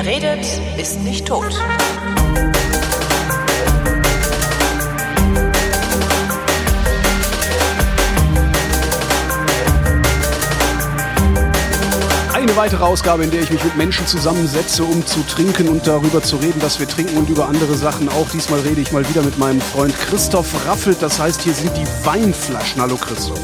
Wer redet, ist nicht tot. Eine weitere Ausgabe, in der ich mich mit Menschen zusammensetze, um zu trinken und darüber zu reden, was wir trinken und über andere Sachen auch. Diesmal rede ich mal wieder mit meinem Freund Christoph Raffelt. Das heißt, hier sind die Weinflaschen. Hallo Christoph.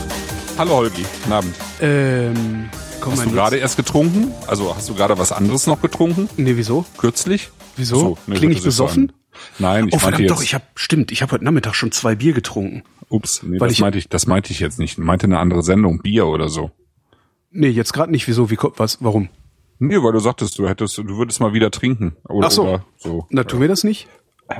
Hallo Holgi, guten Abend. Ähm, komm Hast du gerade erst getrunken? Also hast du gerade was anderes noch getrunken? Nee, wieso? Kürzlich? Wieso? So, nee, Kling das ich besoffen? so ein- Nein, ich oh, meinte verdammt doch, ich hab, stimmt, ich habe heute Nachmittag schon zwei Bier getrunken. ups, nee, das ich- meinte ich, das meinte ich jetzt nicht. Ich meinte eine andere Sendung, Bier oder so. Nee, jetzt gerade nicht. Wieso? Wie, was, warum? Nee, weil du sagtest, du hättest, du würdest mal wieder trinken. Oder, Ach so. Oder so. Na, tun wir das nicht?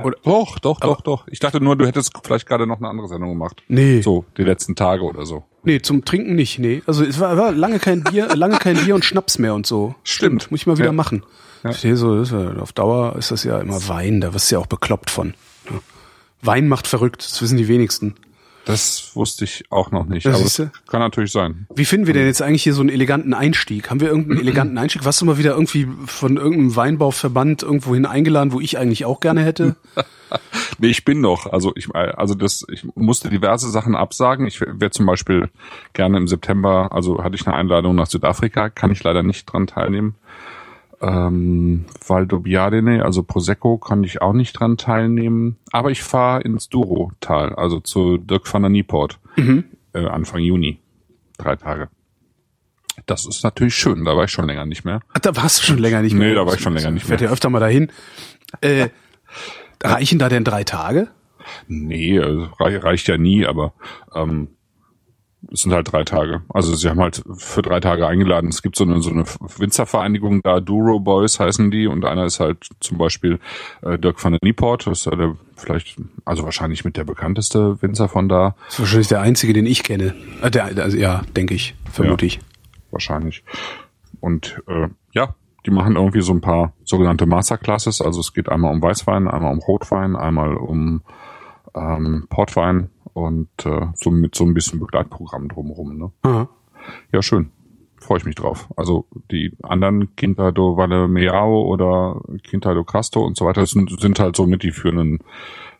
Oder, Doch, doch, doch, doch. Ich dachte nur, du hättest vielleicht gerade noch eine andere Sendung gemacht. Nee. So, die letzten Tage oder so. nee, zum Trinken nicht, nee. Also es war, war lange kein Bier, lange kein Bier und Schnaps mehr und so. Stimmt. Muss ich mal wieder Ja. machen. Ich sehe so, ja, auf Dauer ist das ja immer Wein, da wirst du ja auch bekloppt von. Ja. Wein macht verrückt, das wissen die wenigsten. Das wusste ich auch noch nicht. Ja, aber es kann natürlich sein. Wie finden wir denn jetzt eigentlich hier so einen eleganten Einstieg? Haben wir irgendeinen eleganten Einstieg? Warst du mal wieder irgendwie von irgendeinem Weinbauverband irgendwohin eingeladen, wo ich eigentlich auch gerne hätte? Nee, ich bin noch. Also ich, also das, ich musste diverse Sachen absagen. Ich wäre zum Beispiel gerne im September, also hatte ich eine Einladung nach Südafrika, kann ich leider nicht dran teilnehmen. Ähm, Valdobbiadene, also Prosecco, kann ich auch nicht dran teilnehmen. Aber ich fahre ins Douro-Tal, also zu Dirk van der Nieport, äh, Anfang Juni. Drei Tage. Das ist natürlich schön, da war ich schon länger nicht mehr. Ach, da warst du schon länger nicht mehr. Nee, da war ich schon länger nicht Ich werde mehr. ja öfter mal dahin. Äh, reichen da denn drei Tage? Nee, also rei- reicht ja nie, aber ähm, es sind halt drei Tage. Also sie haben halt für drei Tage eingeladen. Es gibt so eine, so eine Winzervereinigung da, Duro Boys heißen die, und einer ist halt zum Beispiel äh, Dirk van der Nieport, das ist ja der vielleicht, also wahrscheinlich mit der bekannteste Winzer von da, Das ist wahrscheinlich der einzige, den ich kenne. Äh, der, also, ja, denke ich, vermute Ja. ich. wahrscheinlich. Und äh, ja, die machen irgendwie so ein paar sogenannte Masterclasses. Also es geht einmal um Weißwein, einmal um Rotwein, einmal um ähm, Portwein und äh, so mit so ein bisschen Begleitprogramm drumherum. Ne? Aha. Ja, schön. Freue ich mich drauf. Also die anderen Quinta do Valle Meao oder Quinta do Casto und so weiter sind, sind halt so mit die führenden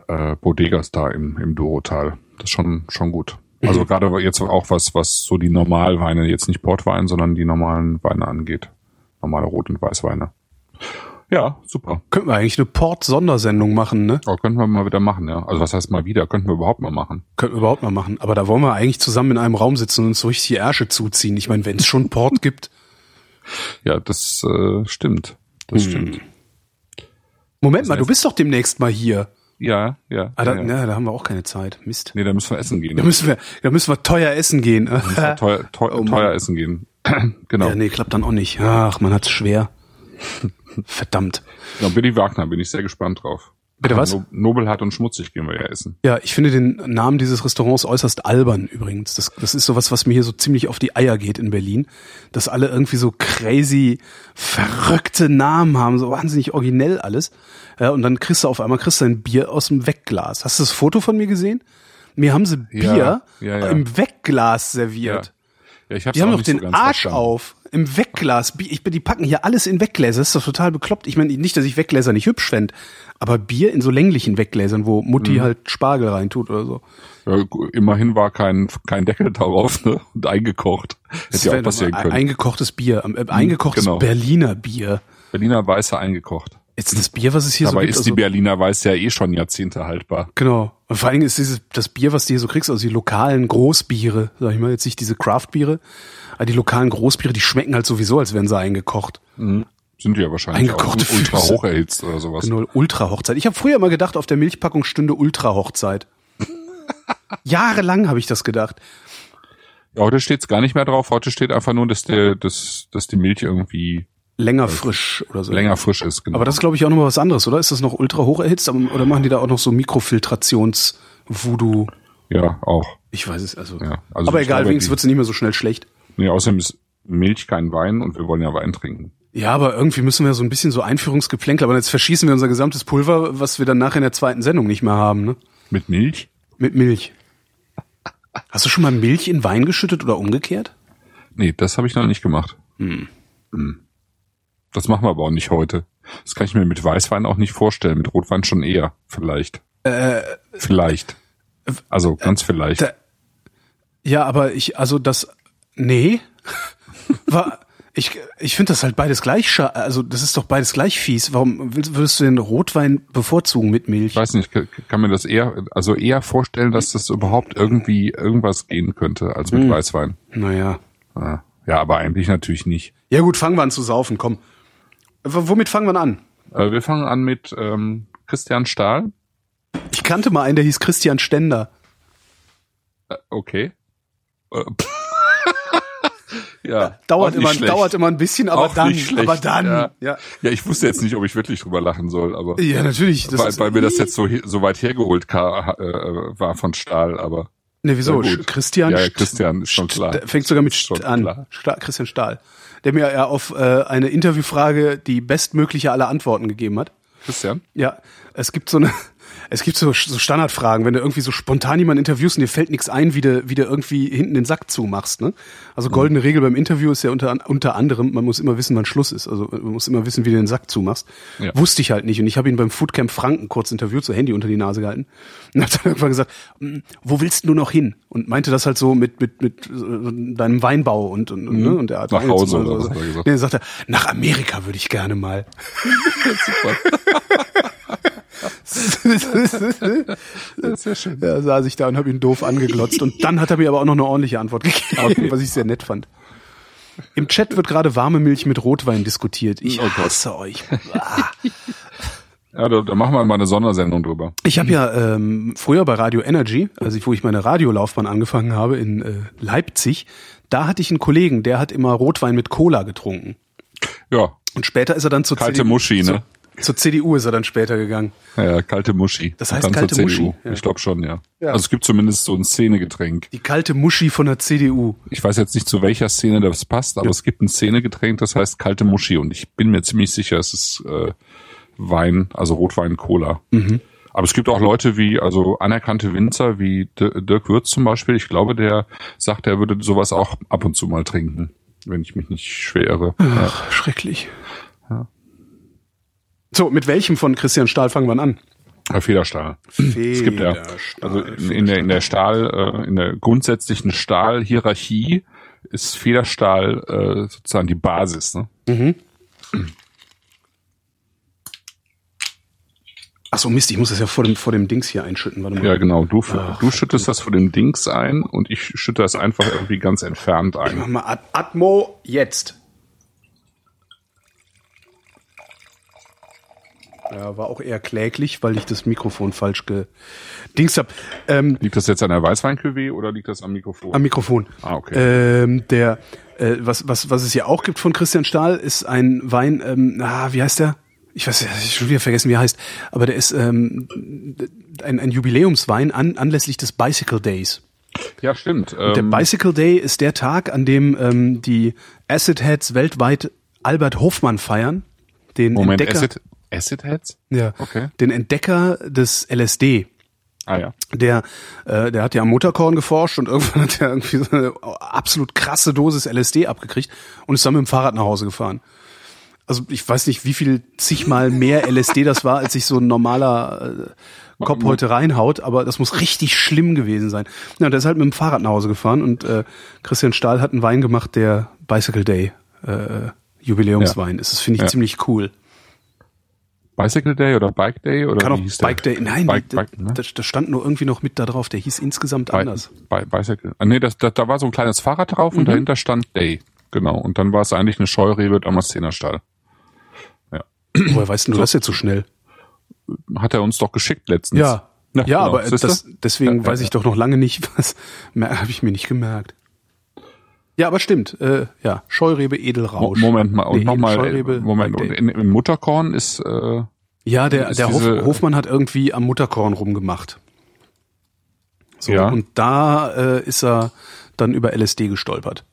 äh, Bodegas da im, im Douro-Tal. Das ist schon, schon gut. Also gerade jetzt auch was, was so die Normalweine, jetzt nicht Portwein, sondern die normalen Weine angeht. Normale Rot- und Weißweine. Ja, super. Könnten wir eigentlich eine Port-Sondersendung machen, ne? Aber könnten wir mal wieder machen, ja. Also was heißt mal wieder? Könnten wir überhaupt mal machen. Könnten wir überhaupt mal machen. Aber da wollen wir eigentlich zusammen in einem Raum sitzen und uns so richtig die Ärsche zuziehen. Ich meine, wenn es schon Port gibt. Ja, das äh, stimmt. Das stimmt. Moment mal, du bist doch demnächst mal hier. Ja, ja. Ah, da, ja, ja. Na, da haben wir auch keine Zeit. Mist. Nee, da müssen wir essen gehen. Da müssen wir, da müssen wir teuer essen gehen. teuer, teuer, Oh teuer essen gehen. genau. Ja, nee, klappt dann auch nicht. Ach, man hat's schwer. Verdammt. genau. Billy Wagner, bin ich sehr gespannt drauf. Bitte was? No Nobelhart und schmutzig gehen wir ja essen. Ja, ich finde den Namen dieses Restaurants äußerst albern übrigens. Das, das ist sowas, was mir hier so ziemlich auf die Eier geht in Berlin. Dass alle irgendwie so crazy, verrückte Namen haben, so wahnsinnig originell alles. Ja, und dann kriegst du auf einmal kriegst du ein Bier aus dem Wegglas. Hast du das Foto von mir gesehen? Mir haben sie Bier Ja, ja, ja. im Wegglas serviert. Ja, ich hab's Die haben nicht den so Arsch verstanden. auf. Im Wegglas. Ich bin, die packen hier alles in Weggläser. Das ist doch total bekloppt. Ich meine, nicht, dass ich Weggläser nicht hübsch fänd, aber Bier in so länglichen Weggläsern, wo Mutti Mhm. halt Spargel reintut oder so. Ja, immerhin war kein, kein Deckel darauf ne? und eingekocht. Hätte ja auch passieren können. Eingekochtes Bier. Äh, eingekochtes genau. Berliner Bier. Berliner Weiße eingekocht. Jetzt das Bier, was es hier so Dabei gibt. ist also, die Berliner Weiß ja eh schon Jahrzehnte haltbar. genau. Und vor allen Dingen ist dieses, das Bier, was du hier so kriegst, also die lokalen Großbiere, sag ich mal, jetzt nicht diese Craftbiere, aber die lokalen Großbiere, die schmecken halt sowieso, als wären sie eingekocht. Sind die ja wahrscheinlich Eingekochte auch ultra hoch erhitzt oder sowas. Genau, Ultra-Hochzeit. Ich habe früher mal gedacht, auf der Milchpackung stünde Ultra-Hochzeit. Jahrelang habe ich das gedacht. Ja, heute steht's gar nicht mehr drauf. Heute steht einfach nur, dass der, dass, dass die Milch irgendwie Länger frisch oder so. länger frisch ist. Genau. Aber das ist, glaube ich, auch nochmal was anderes, oder? Ist das noch ultra hoch erhitzt? Oder machen die da auch noch so Mikrofiltrations-Voodoo? ja, auch. Ich weiß es, also. Ja, also aber egal, glaube, wenigstens die- wird sie nicht mehr so schnell schlecht. Nee, außerdem ist Milch kein Wein und wir wollen ja Wein trinken. Ja, aber irgendwie müssen wir so ein bisschen so Einführungsgeplänkel, aber jetzt verschießen wir unser gesamtes Pulver, was wir dann nachher in der zweiten Sendung nicht mehr haben, ne? Mit Milch? Mit Milch. Hast du schon mal Milch in Wein geschüttet oder umgekehrt? Nee, das habe ich noch nicht gemacht. Hm. Das machen wir aber auch nicht heute. Das kann ich mir mit Weißwein auch nicht vorstellen, mit Rotwein schon eher, vielleicht. Äh, vielleicht. Also ganz vielleicht. da- ja, aber ich, also das, nee, war, ich, ich finde das halt beides gleich, also das ist doch beides gleich fies. Warum willst, würdest du den Rotwein bevorzugen mit Milch? Ich weiß nicht, kann, kann mir das eher, also eher vorstellen, dass das überhaupt irgendwie irgendwas gehen könnte als Hm. mit Weißwein. Naja. Ja. ja, aber eigentlich natürlich nicht. Ja gut, fangen wir an zu saufen, komm. W womit fangen wir an? Äh, wir fangen an mit ähm, Christian Stahl. Ich kannte mal einen, der hieß Christian Stender. Äh, okay. Äh, ja, Dauert immer, schlecht. dauert immer ein bisschen, aber Auch dann, aber dann, ja. ja. Ja, ich wusste jetzt nicht, ob ich wirklich drüber lachen soll, aber Ja, natürlich. Das weil, ist, weil mir das jetzt so, so weit hergeholt äh, war von Stahl, aber Ne, wieso? Christian Ja, ja, St- Christian, ist schon klar. Fängt sogar mit St an. klar. Sta Christian Stahl. Der mir ja auf äh, eine Interviewfrage die bestmögliche aller Antworten gegeben hat. Christian? Ja, es gibt so eine, es gibt so, so Standardfragen, wenn du irgendwie so spontan jemanden interviewst und dir fällt nichts ein, wie du, wie du irgendwie hinten den Sack zumachst. Ne? Also goldene Regel beim Interview ist ja unter, unter anderem, man muss immer wissen, wann Schluss ist. Also man muss immer wissen, wie du den Sack zumachst. Ja. Wusste ich halt nicht. Und ich habe ihn beim Foodcamp Franken kurz interviewt, so Handy unter die Nase gehalten. Und hat dann irgendwann gesagt, "Mm, wo willst du noch hin? Und meinte das halt so mit, mit, mit äh, deinem Weinbau und, und, und, ne? und er hat Nach Hause oder und was so. hat er gesagt? Nee, sagt er, nach Amerika würde ich gerne mal. Sehr schön. Ja, saß ich da und habe ihn doof angeglotzt. Und dann hat er mir aber auch noch eine ordentliche Antwort gegeben, Okay. was ich sehr nett fand. Im Chat wird gerade warme Milch mit Rotwein diskutiert. Ich Oh Gott. hasse euch. Ja, da, da machen wir mal eine Sondersendung drüber. Ich habe ja ähm, früher bei Radio Energy, also wo ich meine Radiolaufbahn angefangen habe in äh, Leipzig, da hatte ich einen Kollegen, der hat immer Rotwein mit Cola getrunken. Ja, Und später ist er dann zur Kalte CDU. Muschi, ne? Zur, CDU ist er dann später gegangen. ja, ja kalte Muschi. Das heißt dann kalte zur Muschi? CDU. Ja. Ich glaube schon, ja. Ja. Also es gibt zumindest so ein Szenegetränk. Die kalte Muschi von der CDU. Ich weiß jetzt nicht, zu welcher Szene das passt, aber es gibt ein Szenegetränk, das heißt kalte Muschi. Und ich bin mir ziemlich sicher, es ist äh, Wein, also Rotwein, Cola. Mhm. Aber es gibt auch Leute wie, also anerkannte Winzer wie Dirk Würz zum Beispiel. Ich glaube, der sagt, er würde sowas auch ab und zu mal trinken, wenn ich mich nicht schwer irre. Ja. Ach, schrecklich. So, mit welchem von Christian Stahl fangen wir an? Herr Federstahl. Es gibt ja, also in, in der in der Stahl, äh, in der grundsätzlichen Stahlhierarchie ist Federstahl äh, sozusagen die Basis. Ne? Ach so, Mist, ich muss das ja vor dem, vor dem Dings hier einschütten. Warte mal. Ja, genau. Du, du schüttest das vor dem Dings ein und ich schütte das einfach irgendwie ganz entfernt Mach ein. mal At Atmo jetzt. Ja, war auch eher kläglich, weil ich das Mikrofon falsch gedings hab. Ähm, Liegt das jetzt an der Weißweinküve oder liegt das am Mikrofon? am Mikrofon. Ah, okay. Ähm, der, äh, was, was, was es hier auch gibt von Christian Stahl, ist ein Wein, ähm, ah, wie heißt der? Ich weiß, ich hab schon wieder vergessen, wie er heißt. Aber der ist ähm, ein, ein Jubiläumswein an, anlässlich des Bicycle Days. ja, stimmt. Der Ähm, Bicycle Day ist der Tag, an dem ähm, die Acid Heads weltweit Albert Hofmann feiern. Den Moment, Entdecker, Acid, Acid Heads? ja, Okay. den Entdecker des LSD. Ah ja. Der, äh, der hat ja am Mutterkorn geforscht und irgendwann hat er irgendwie so eine absolut krasse Dosis LSD abgekriegt und ist dann mit dem Fahrrad nach Hause gefahren. Also ich weiß nicht, wie viel zigmal mehr LSD das war, als sich so ein normaler äh, Kopf heute reinhaut, aber das muss richtig schlimm gewesen sein. Ja, der ist halt mit dem Fahrrad nach Hause gefahren und äh, Christian Stahl hat einen Wein gemacht, der Bicycle Day äh, Jubiläumswein ist. Das finde ich Ja. ziemlich cool. Bicycle Day oder Bike Day oder Kann auch wie hieß der? Bike Day. Nein, Bike, da, Bike, ne? da, da stand nur irgendwie noch mit da drauf. Der hieß insgesamt Bi anders. Bi Bicycle. Ah, nee, das, da, da war so ein kleines Fahrrad drauf und Mhm. dahinter stand Day. Genau. Und dann war es eigentlich eine Scheurebe Damaszenerstall. Woher weißt denn du das jetzt so schnell? Hat er uns doch geschickt letztens. Ja. Ja, genau. aber das, deswegen Ja, ja, weiß ich doch noch lange nicht, was habe ich mir nicht gemerkt. Ja, aber stimmt. Äh, ja, Scheurebe Edelrausch. Moment mal. Und Nee, nochmal, Scheurebe, Moment. Und in, im Mutterkorn ist, äh, ja, der, ist der Hof, diese- Hofmann hat irgendwie am Mutterkorn rumgemacht. So, Ja. und da äh, ist er dann über LSD gestolpert.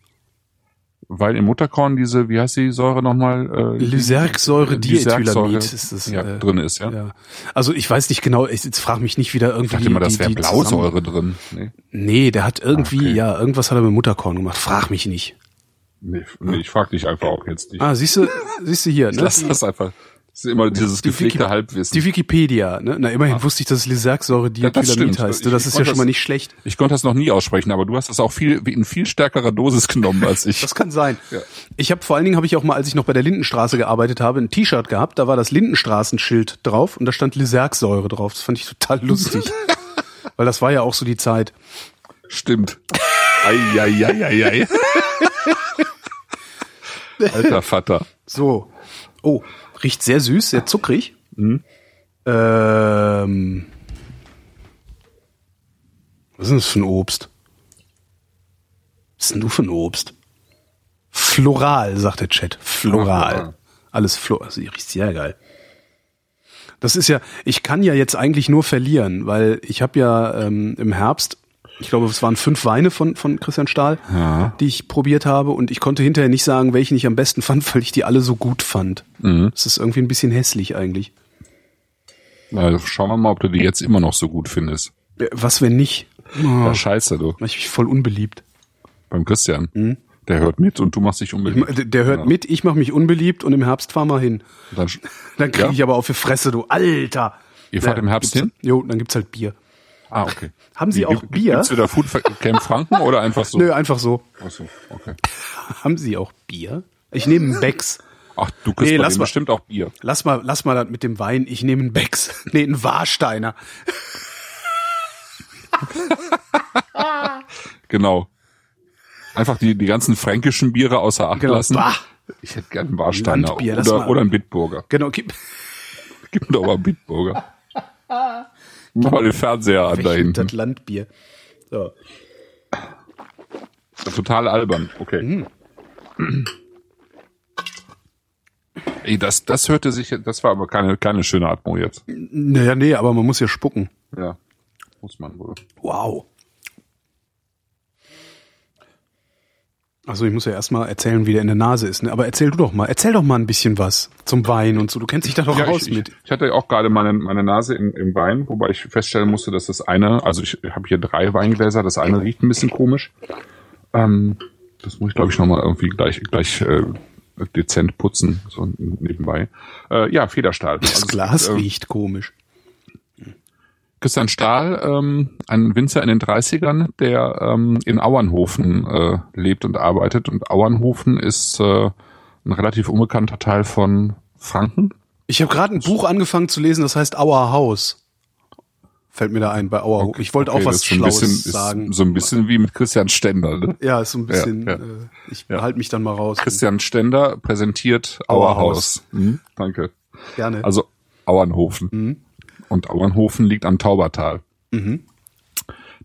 Weil im Mutterkorn diese, wie heißt die Säure nochmal? Äh, Lysergsäure Diethylamid ist das. ja, äh, drin ist, ja. ja. Also ich weiß nicht genau, ich, jetzt frag mich nicht wieder irgendwie. Ich dachte immer, das wäre Blausäure drin. Nee, Nee, der hat irgendwie, Okay. ja, irgendwas hat er mit Mutterkorn gemacht. Frag mich nicht. nee, nee ich frag dich einfach auch jetzt nicht. Ah, siehst du, siehst du hier, ne? Lass das einfach. Das ist immer dieses gepflegte Wiki- Halbwissen. Die Wikipedia, ne? Na, immerhin wusste ich, dass es Lysergsäure-Diethylamid stimmt. heißt. Ich- Das ist ich ja konnte schon mal das- nicht schlecht. ich konnte das noch nie aussprechen, aber du hast das auch viel in viel stärkerer Dosis genommen als ich. Das kann sein. Ja. Ich habe vor allen Dingen habe ich auch mal, als ich noch bei der Lindenstraße gearbeitet habe, ein T-Shirt gehabt. Da war das Lindenstraßenschild drauf und da stand Lysergsäure drauf. Das fand ich total lustig, weil das war ja auch so die Zeit. Stimmt. Eieieiei. Alter Vater. So, oh, riecht sehr süß, sehr zuckrig. Mhm. Ähm, was ist denn das für ein Obst? Was ist denn du für ein Obst? Floral, sagt der Chat. Floral. Alles floral. Sie riecht sehr geil. Das ist ja, ich kann ja jetzt eigentlich nur verlieren, weil ich habe ja ähm, im Herbst, ich glaube, es waren fünf Weine von, von Christian Stahl, die ich probiert habe und ich konnte hinterher nicht sagen, welchen ich am besten fand, weil ich die alle so gut fand. Das ist irgendwie ein bisschen hässlich eigentlich. Na, schauen wir mal, ob du die jetzt immer noch so gut findest. Äh, Was, wenn nicht? Oh, Ja, scheiße, du. mach ich mich voll unbeliebt. Beim Christian. Der hört mit und du machst dich Ich, unbedingt. ma- der hört mit, ich mache mich unbeliebt und im Herbst fahr mal hin. Dann, Dann kriege Ja? ich aber auf die Fresse, du Alter. Ihr fahrt im Herbst hin? Jo, dann gibt's halt Bier. Ah, okay. Haben Sie Wie, auch Bier? Gibt's wieder Food Camp Franken oder einfach so? Nö, einfach so. Ach so, okay. Haben Sie auch Bier? Ich nehme einen Becks. Ach, du kriegst Nee, lass mal. bestimmt auch Bier. Lass mal, lass mal das mit dem Wein. Ich nehme einen Becks. Nee, einen Warsteiner. Genau. Einfach die, die ganzen fränkischen Biere außer Acht Genau. lassen. Bah. Ich hätte gerne einen Warsteiner oder, oder einen Bitburger. Genau, gib, Gib mir doch mal einen Bitburger. Mach mal den Fernseher an da hinten. das Landbier. So. Total albern. Okay. Mhm. Ey, das, das hörte sich, das war aber keine, keine schöne Atmo jetzt. Naja, nee, aber man muss ja spucken. Ja. Muss man wohl. Wow. Also ich muss ja erstmal erzählen, wie der in der Nase ist. Ne? Aber erzähl du doch mal, erzähl doch mal ein bisschen was zum Wein und so. Du kennst dich da doch Ja, raus ich, mit. Ich, hatte auch gerade meine, meine Nase im, im Wein, wobei ich feststellen musste, dass das eine, also ich habe hier drei Weingläser, das eine riecht ein bisschen komisch. Ähm, das muss ich, glaube ich, nochmal irgendwie gleich, gleich äh, dezent putzen, so nebenbei. Äh, ja, Federstahl. Das Also, Glas äh, riecht komisch. Christian Stahl, ähm, ein Winzer in den 30ern, der ähm, in Auernhofen äh, lebt und arbeitet. Und Auernhofen ist äh, ein relativ unbekannter Teil von Franken. Ich habe gerade ein Buch angefangen zu lesen, das heißt Our House. Fällt mir da ein bei Our Ich wollte Okay, auch was Schlaues bisschen, sagen. So ein bisschen wie mit Christian Stender. Ne? ja, ist so ein bisschen, Ja, ja. Äh, ich Ja. halte mich dann mal raus. Christian Stender präsentiert Auerhaus. Mhm, danke. Gerne. Also Auernhofen. Mhm. Und Auernhofen liegt am Taubertal.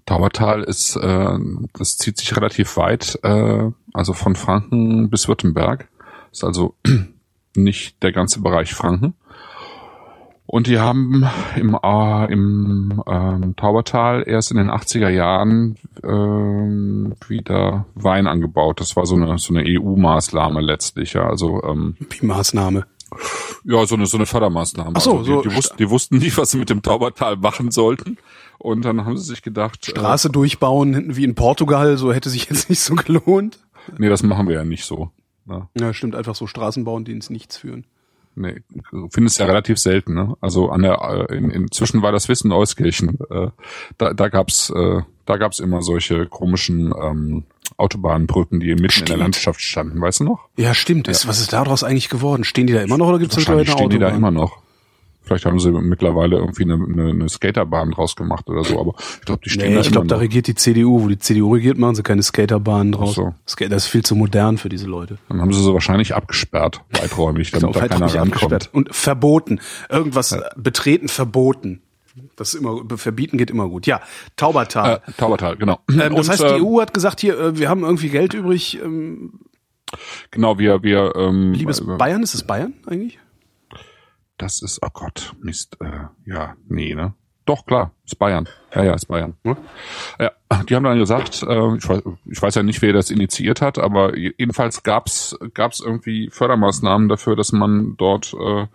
Taubertal ist, äh, das zieht sich relativ weit, äh, also von Franken bis Württemberg. Ist also nicht der ganze Bereich Franken. Und die haben im, äh, im ähm, Taubertal erst in den 80er Jahren ähm, wieder Wein angebaut. Das war so eine, so eine EU-Maßnahme letztlich. Ja. Also ähm, Die Maßnahme. Ja, so eine, so eine Fördermaßnahme. Ach so, also die, so die, wussten, die wussten nicht, was sie mit dem Taubertal machen sollten. Und dann haben sie sich gedacht, Straße durchbauen, hinten wie in Portugal, so hätte sich jetzt nicht so gelohnt. äh, nee, das machen wir ja nicht so. Ja, Ja, stimmt, einfach so Straßen bauen, die ins Nichts führen. nee, du findest ja relativ selten. Ne? Also an der, äh, in, inzwischen war das Wissen Euskirchen. Äh, da, da gab's, äh, da gab's immer solche komischen ähm, Autobahnbrücken, die mitten in Stimmt. der Landschaft standen. Weißt du noch? Ja, stimmt. Ist, was ist daraus eigentlich geworden? Stehen die da immer noch oder gibt es mittlerweile stehen eine die da Autobahn? immer noch. Vielleicht haben sie mittlerweile irgendwie eine, eine, eine Skaterbahn draus gemacht oder so, aber ich glaube, die stehen Nee, da ich glaube, da regiert die CDU. Wo die CDU regiert, machen sie keine Skaterbahnen draus. so. Das ist viel zu modern für diese Leute. Dann haben sie sie wahrscheinlich abgesperrt, weiträumig, damit da Auf keiner rankommt. Und verboten. Irgendwas äh, betreten verboten. Das ist immer, verbieten geht immer gut. Ja, Taubertal. Äh, Taubertal, genau. ähm, das Und, heißt, die EU hat gesagt, hier, äh, wir haben irgendwie Geld übrig. Ähm, Genau, wir, wir, ähm, liebes äh, Bayern, ist es Bayern eigentlich? das ist, oh Gott, Mist, äh, ja, nee, ne? Doch, klar, ist Bayern. Ja, ja, ist Bayern. Ja. Ja, die haben dann gesagt, äh, ich, weiß, ich weiß ja nicht, wer das initiiert hat, aber jedenfalls gab's gab's irgendwie Fördermaßnahmen dafür, dass man dort äh,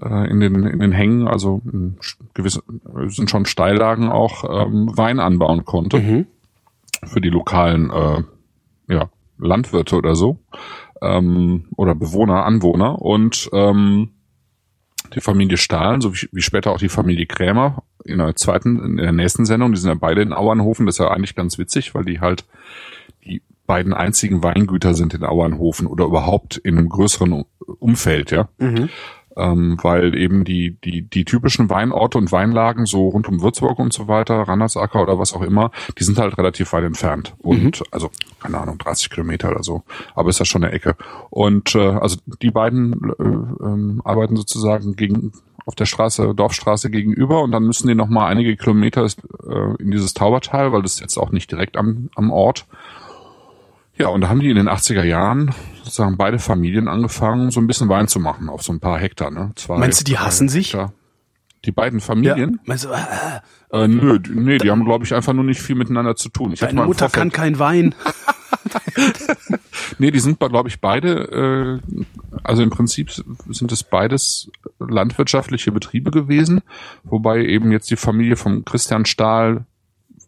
äh, in den in den Hängen, also in gewisse sind schon Steillagen auch ähm, Wein anbauen konnte für die lokalen äh, ja, Landwirte oder so ähm, oder Bewohner, Anwohner und ähm, die Familie Stahl, so wie, wie später auch die Familie Krämer in der zweiten, in der nächsten Sendung. Die sind ja beide in Auernhofen. Das ist ja eigentlich ganz witzig, weil die halt die beiden einzigen Weingüter sind in Auernhofen oder überhaupt in einem größeren Umfeld, ja. Mhm ähm, weil eben die, die, die typischen Weinorte und Weinlagen so rund um Würzburg und so weiter, Randersacker oder was auch immer, die sind halt relativ weit entfernt. Und mhm. also, keine Ahnung, 30 Kilometer oder so. Aber ist ja schon eine Ecke. Und äh, also die beiden äh, äh, arbeiten sozusagen gegen auf der Straße, Dorfstraße gegenüber und dann müssen die noch mal einige Kilometer äh, in dieses Taubertal, weil das ist jetzt auch nicht direkt am, am Ort. Ja, und da haben die in den 80er Jahren sozusagen beide Familien angefangen, so ein bisschen Wein zu machen auf so ein paar Hektar. Ne? Zwei, Meinst du, die hassen sich? Die beiden Familien? Ja. Meinst du, äh, äh, nö, nee, die haben, glaube ich, einfach nur nicht viel miteinander zu tun. Ich Deine Mutter kann kein Wein. nee, die sind, glaube ich, beide, äh, also im Prinzip sind es beides landwirtschaftliche Betriebe gewesen, wobei eben jetzt die Familie von Christian Stahl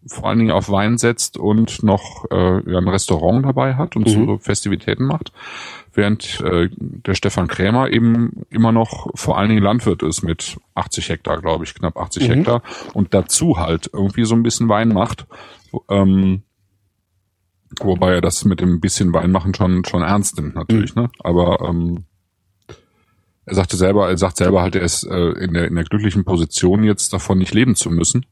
vor allen Dingen auf Wein setzt und noch äh, ein Restaurant dabei hat und mhm. so Festivitäten macht, während äh, der Stefan Krämer eben immer noch vor allen Dingen Landwirt ist mit 80 Hektar, glaube ich, knapp 80 mhm. Hektar und dazu halt irgendwie so ein bisschen Wein macht. Ähm, wobei er das mit dem bisschen Wein machen schon schon ernst nimmt natürlich, mhm. ne? Aber ähm, er sagte selber, er sagt selber halt, er ist äh, in der in der glücklichen Position jetzt davon nicht leben zu müssen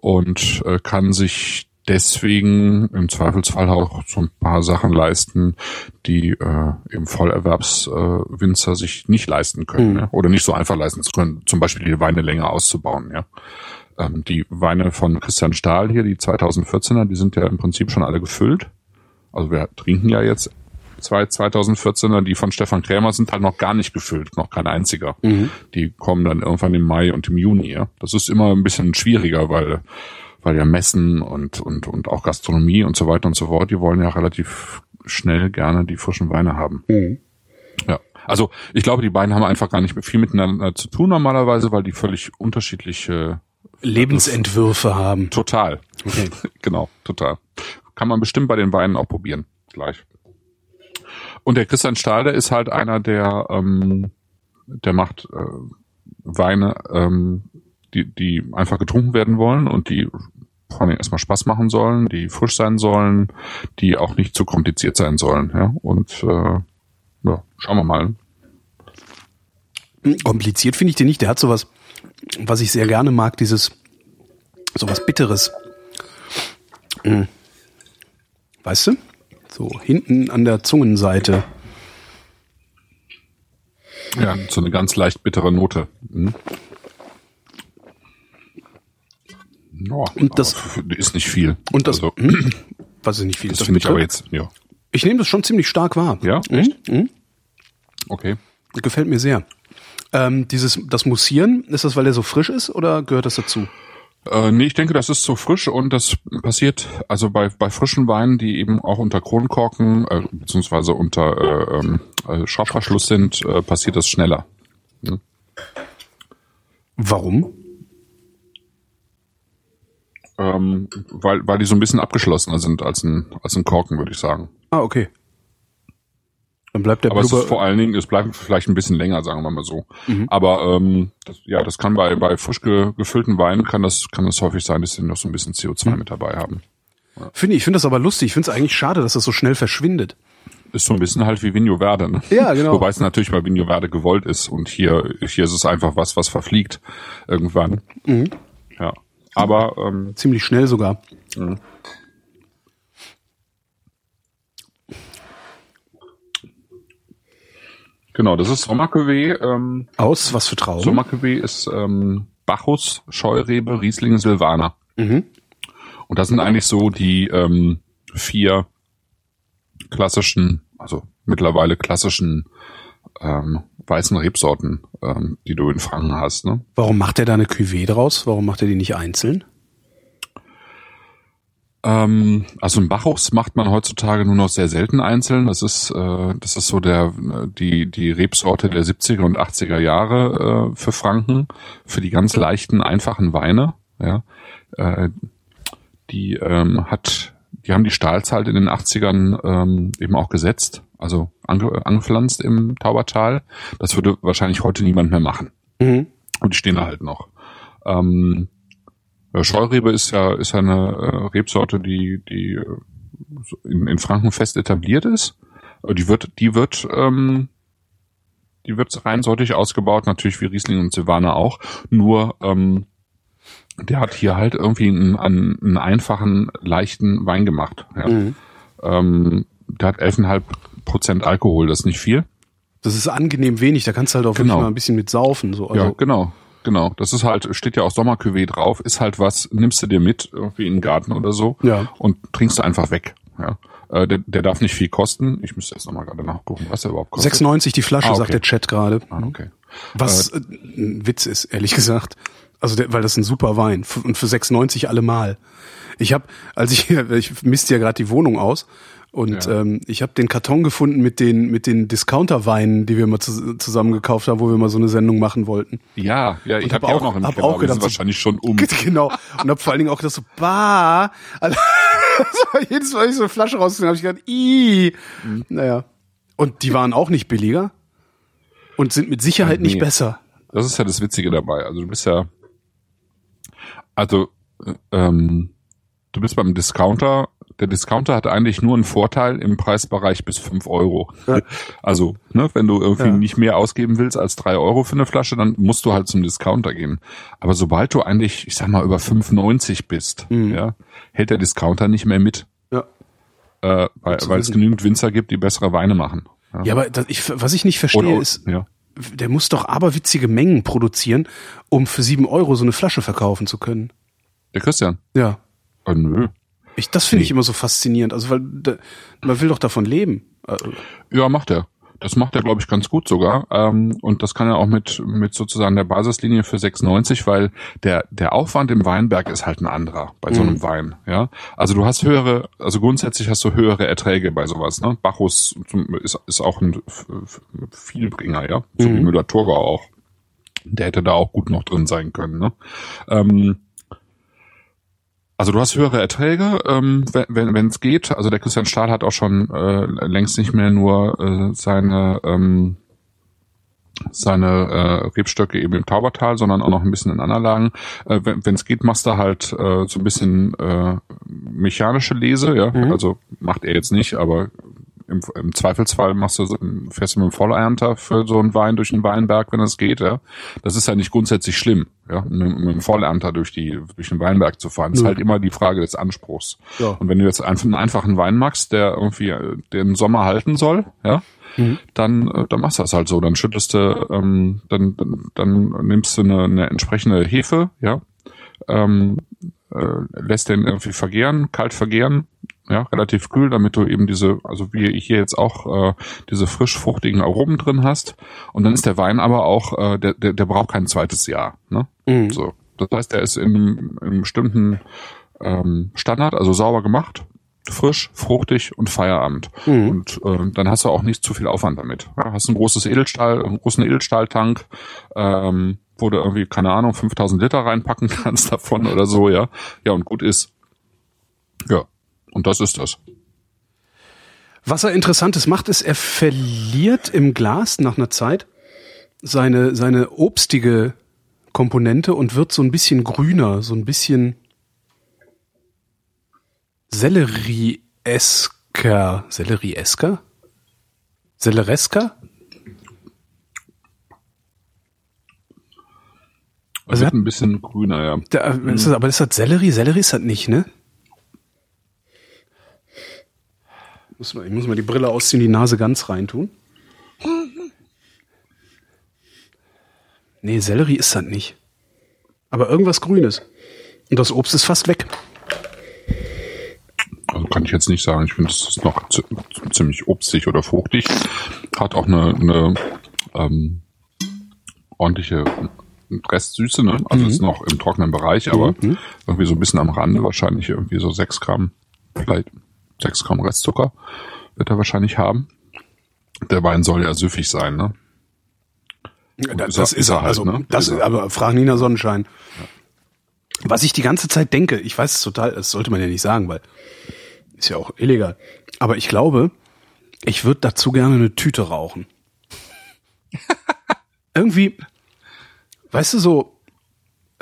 und äh, kann sich deswegen im Zweifelsfall auch so ein paar Sachen leisten, die äh, im Vollerwerbswinzer äh, sich nicht leisten können mhm. ja? oder nicht so einfach leisten zu können, zum Beispiel die Weine länger auszubauen. Ja, ähm, Die Weine von Christian Stahl hier, die 2014er, die sind ja im Prinzip schon alle gefüllt. Also wir trinken ja jetzt zwei 2014er, die von Stefan Krämer sind halt noch gar nicht gefüllt, noch kein einziger. Mhm. Die kommen dann irgendwann im Mai und im Juni. Ja. Das ist immer ein bisschen schwieriger, weil weil ja Messen und und und auch Gastronomie und so weiter und so fort, die wollen ja relativ schnell gerne die frischen Weine haben. Mhm. Ja. Also ich glaube, die beiden haben einfach gar nicht viel miteinander zu tun normalerweise, weil die völlig unterschiedliche Lebensentwürfe haben. Total. Okay. genau, total. Kann man bestimmt bei den Weinen auch probieren. Gleich. Und der Christian Stahl, der ist halt einer, der, ähm, der macht äh, Weine, ähm, die, die einfach getrunken werden wollen und die vor allem erstmal Spaß machen sollen, die frisch sein sollen, die auch nicht zu kompliziert sein sollen. Ja? Und äh, ja, schauen wir mal. Kompliziert finde ich den nicht. Der hat sowas, was ich sehr gerne mag, dieses sowas Bitteres. Hm. Weißt du? So hinten an der Zungenseite. Ja, so eine ganz leicht bittere Note. Hm. Oh, und das ist nicht viel. Und das, also, was ist nicht viel? Das, das finde ich aber jetzt, ja. Ich nehme das schon ziemlich stark wahr. Ja, hm? echt? Mhm. Okay. Gefällt mir sehr. Ähm, dieses, das Mussieren, ist das, weil er so frisch ist oder gehört das dazu? Äh, nee, ich denke, das ist so frisch und das passiert also bei, bei frischen Weinen, die eben auch unter Kronkorken äh, beziehungsweise unter äh, ähm, äh, Schraubverschluss sind, äh, passiert das schneller. Hm? Warum? Ähm, weil, weil die so ein bisschen abgeschlossener sind als ein, als ein Korken, würde ich sagen. Ah, okay. Dann bleibt der Aber Blubber es ist vor allen Dingen, es bleibt vielleicht ein bisschen länger, sagen wir mal so. Mhm. Aber ähm, das, ja, das kann bei, bei frisch ge, gefüllten Weinen kann das, kann das häufig sein, dass sie noch so ein bisschen CO2 mhm. mit dabei haben. Ja. Finde ich, finde das aber lustig. Ich finde es eigentlich schade, dass das so schnell verschwindet. Ist so ein bisschen halt wie Vigno Verde, ne? Ja, genau. Wobei es natürlich bei Vigno Verde gewollt ist und hier, hier ist es einfach was, was verfliegt irgendwann. Mhm. Ja. Aber ähm, ziemlich schnell sogar. Mhm. Genau, das ist Sommercuvée. Ähm, Aus was für Trauben? Sommercuvée ist ähm, Bacchus, Scheurebe, Riesling, Silvaner. Mhm. Und das sind eigentlich so die ähm, vier klassischen, also mittlerweile klassischen ähm, weißen Rebsorten, ähm, die du in Franken hast. Ne? Warum macht er da eine Cuvée draus? Warum macht er die nicht einzeln? Ähm, also ein Bacchus macht man heutzutage nur noch sehr selten einzeln. Das ist, äh, das ist so der, die, die Rebsorte der 70er und 80er Jahre äh, für Franken, für die ganz leichten, einfachen Weine. Ja, äh, die ähm, hat, die haben die Stahlzeit in den 80ern ähm, eben auch gesetzt, also ange, angepflanzt im Taubertal. Das würde wahrscheinlich heute niemand mehr machen. Mhm. Und die stehen da halt noch. Ähm, Scheurebe ist ja ist ja eine äh, Rebsorte, die die äh, in, in Franken fest etabliert ist. Äh, Die wird die wird ähm, die wird rein sortig ausgebaut, natürlich wie Riesling und Silvaner auch. Nur ähm, der hat hier halt irgendwie einen, einen, einen einfachen, leichten Wein gemacht. Ja. Mhm. Ähm, der hat 11,5 Prozent Alkohol, das ist nicht viel. Das ist angenehm wenig, da kannst du halt auch Genau. wirklich mal ein bisschen mit saufen. So. Also, ja, genau. Genau. Das ist halt, steht ja auch Sommercuvée drauf, ist halt was, nimmst du dir mit, irgendwie in den Garten oder so Ja. und trinkst du einfach weg. Ja. Äh, der, der darf nicht viel kosten. Ich müsste jetzt nochmal gerade nachgucken, was er überhaupt kostet. 6,90 die Flasche, Ah, sagt okay. der Chat gerade. Ah, okay. Was äh, ein Witz ist, ehrlich gesagt. Also, der, weil das ist ein super Wein. Und für 6,90 allemal. Ich habe, als ich, ich misste ja gerade die Wohnung aus und Ja. ähm, ich habe den Karton gefunden mit den mit den Discounter-Weinen, die wir mal zu, zusammen gekauft haben, wo wir mal so eine Sendung machen wollten. Ja, ja, ich hab habe die auch auch- noch im hab Keller, auch gedacht, sind so- wahrscheinlich schon um. genau. Und habe vor allen Dingen auch gedacht so, bah. Also, so, jedes Mal, wenn ich so eine Flasche rausgenommen habe, ich gedacht, ih. Mhm. Naja. Und die waren auch nicht billiger und sind mit Sicherheit Nee. nicht besser. Das ist ja das Witzige dabei. Also du bist ja, also äh, ähm, du bist beim Discounter. Der Discounter hat eigentlich nur einen Vorteil im Preisbereich bis fünf Euro. Ja. Also, ne, wenn du irgendwie Ja. nicht mehr ausgeben willst als drei Euro für eine Flasche, dann musst du halt zum Discounter gehen. Aber sobald du eigentlich, ich sag mal, über 5,90 bist, Mhm. ja, hält der Discounter nicht mehr mit, Ja. äh, weil, weil es genügend Winzer gibt, die bessere Weine machen. Ja, aber das, ich, was ich nicht verstehe, Oder- ist, ja. Der muss doch aberwitzige Mengen produzieren, um für sieben Euro so eine Flasche verkaufen zu können. Der Christian. Ja. Oh, nö. Ich, das finde ich Nee. immer so faszinierend. Also, weil man will doch davon leben. Ja, macht er. Das macht er, glaube ich, ganz gut sogar. Ähm, und das kann er auch mit, mit sozusagen der Basislinie für 6,90, weil der, der Aufwand im Weinberg ist halt ein anderer bei so einem Mhm. Wein. Ja, Also du hast höhere, also grundsätzlich hast du höhere Erträge bei sowas. Ne? Bacchus ist, ist auch ein Vielbringer, ja. So wie Mhm. Müller-Thurgau auch. Der hätte da auch gut noch drin sein können. Ne? Ähm, also du hast höhere Erträge, ähm, wenn es geht. Also der Christian Stahl hat auch schon äh, längst nicht mehr nur äh, seine ähm, seine äh, Rebstöcke eben im Taubertal, sondern auch noch ein bisschen in anderen Lagen. Äh, wenn es geht, machst du halt äh, so ein bisschen äh, mechanische Lese, ja. Mhm. Also macht er jetzt nicht, aber im, im Zweifelsfall machst du fährst du mit dem Vollernter für so einen Wein durch den Weinberg, wenn es geht, ja. Das ist ja nicht grundsätzlich schlimm, ja, mit, mit dem Vollernter durch die durch den Weinberg zu fahren. Das ist halt immer die Frage des Anspruchs. Ja. Und wenn du jetzt einfach einen einfachen Wein magst, der irgendwie äh, den Sommer halten soll, ja, Mhm. dann, äh, dann machst du das halt so. Dann schüttest du, ähm, dann, dann, dann nimmst du eine, eine entsprechende Hefe, ja, ähm, äh, lässt den irgendwie vergären, kalt vergären, ja, relativ kühl, damit du eben diese, also wie hier jetzt auch äh, diese frisch fruchtigen Aromen drin hast. Und dann ist der Wein aber auch, äh, der, der, der braucht kein zweites Jahr, ne? Mhm. So, das heißt, er ist in einem, in einem bestimmten ähm, Standard, also sauber gemacht, frisch, fruchtig und Feierabend. Mhm. Und äh, dann hast du auch nicht zu viel Aufwand damit. Ja, hast ein großes Edelstahl, einen großen Edelstahltank, ähm, wo du irgendwie, keine Ahnung, 5000 Liter reinpacken kannst davon oder so, ja. Ja, und gut ist. Ja, und das ist das. Was er Interessantes macht, ist, er verliert im Glas nach einer Zeit seine, seine obstige Komponente und wird so ein bisschen grüner, so ein bisschen Sellerie-esker. Sellerie-esker? Selleresker? Also wird ein bisschen grüner, ja. Da, ist das, aber ist das Sellerie? Sellerie ist das nicht, ne? Muss mal, ich muss mal die Brille ausziehen, die Nase ganz reintun. Nee, Sellerie ist das nicht. Aber irgendwas Grünes. Und das Obst ist fast weg. Also kann ich jetzt nicht sagen. Ich finde, es ist noch zi- ziemlich obstig oder fruchtig. Hat auch eine, eine ähm, ordentliche Restsüße, ne? Also ist noch im trockenen Bereich, aber Mhm. irgendwie so ein bisschen am Rande, wahrscheinlich irgendwie so sechs Gramm, vielleicht sechs Gramm Restzucker wird er wahrscheinlich haben. Der Wein soll ja süffig sein, ne? Das, ist er- das ist er halt, also, ne? das, Ist er. aber frag Nina Sonnenschein. Was ich die ganze Zeit denke, ich weiß es total, das sollte man ja nicht sagen, weil ist ja auch illegal. Aber ich glaube, ich würde dazu gerne eine Tüte rauchen. Irgendwie, Weißt du, so,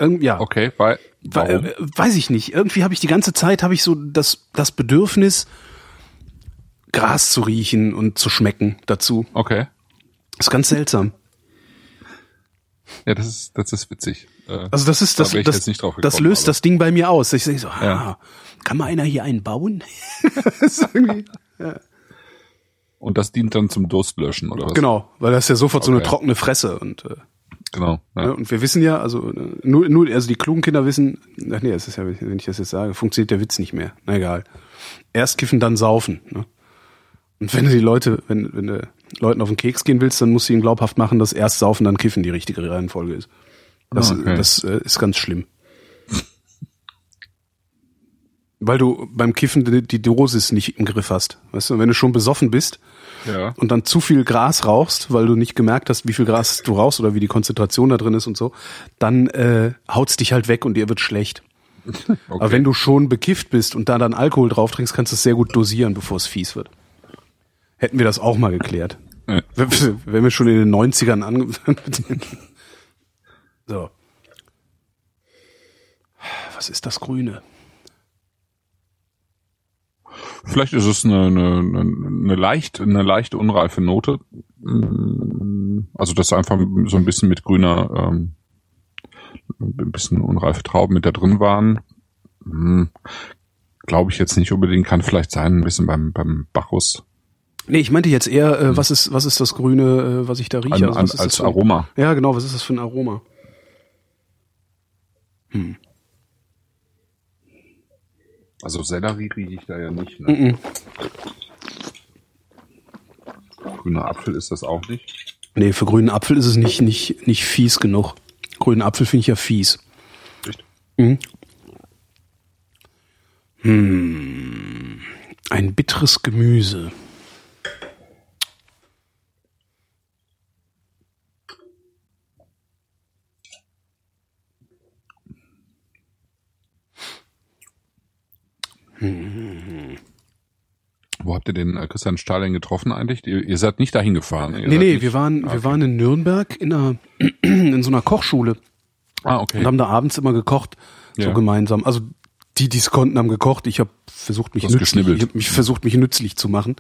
ja. Okay, weil, warum? Äh, weiß ich nicht. Irgendwie habe ich die ganze Zeit habe ich so das das Bedürfnis Gras zu riechen und zu schmecken dazu. Okay. ist ganz seltsam. Ja, das ist das ist witzig. Äh, Also das ist da das ich das, drauf das gekommen, löst aber- das Ding bei mir aus. Ich denke so, ah, Ja. kann mal einer hier einen bauen? Irgendwie- Und das dient dann zum Durstlöschen oder was? genau, weil das ist ja sofort so eine Okay. trockene Fresse und äh, Genau. Ja, Ja. und wir wissen ja, also äh, nur, nur, also die klugen Kinder wissen, ach nee, das ist ja, wenn ich das jetzt sage, funktioniert der Witz nicht mehr. Na egal. Erst kiffen, dann saufen. Ne? Und wenn du die Leute, wenn, wenn du Leuten auf den Keks gehen willst, dann musst du ihnen glaubhaft machen, dass erst saufen, dann kiffen die richtige Reihenfolge ist. Das, Ah, okay. das äh, ist ganz schlimm. Weil du beim Kiffen die, die Dosis nicht im Griff hast. Weißt du, wenn du schon besoffen bist, ja. und dann zu viel Gras rauchst, weil du nicht gemerkt hast, wie viel Gras du rauchst oder wie die Konzentration da drin ist und so, dann äh, haut's dich halt weg und dir wird schlecht. Aber wenn du schon bekifft bist und da dann Alkohol drauf trinkst, kannst du es sehr gut dosieren, bevor es fies wird. Hätten wir das auch mal geklärt. Ja. Wenn wir schon in den 90ern ange... so. Was ist das Grüne? Vielleicht ist es eine, eine, eine, leicht, eine leicht unreife Note. Also das einfach so ein bisschen mit grüner, ähm, ein bisschen unreife Trauben mit da drin waren. Hm, Glaube ich jetzt nicht unbedingt, kann vielleicht sein, ein bisschen beim, beim Bacchus Nee, ich meinte jetzt eher, äh, was ist was ist das Grüne, äh, was ich da rieche? an, Also, an, was ist das als für ein- Aroma. Ja, genau, was ist das für ein Aroma? Also Sellerie rieche ich da ja nicht. Ne? Mhm. Grüner Apfel ist das auch nicht. Nee, für grünen Apfel ist es nicht, nicht, nicht fies genug. Grünen Apfel finde ich ja fies. Echt? Mhm. Hm. Ein bitteres Gemüse. Wo habt ihr den äh, Christian Stahl denn getroffen eigentlich? Ihr, ihr seid nicht dahin gefahren. Ihr Nee, nee, nicht, wir waren, Ah, wir waren in Nürnberg in einer, in so einer Kochschule Ah, okay. und haben da abends immer gekocht, so Ja. gemeinsam. Also die, die es konnten, haben gekocht. Ich habe versucht, mich nützlich, ich hab mich versucht, mich nützlich zu machen.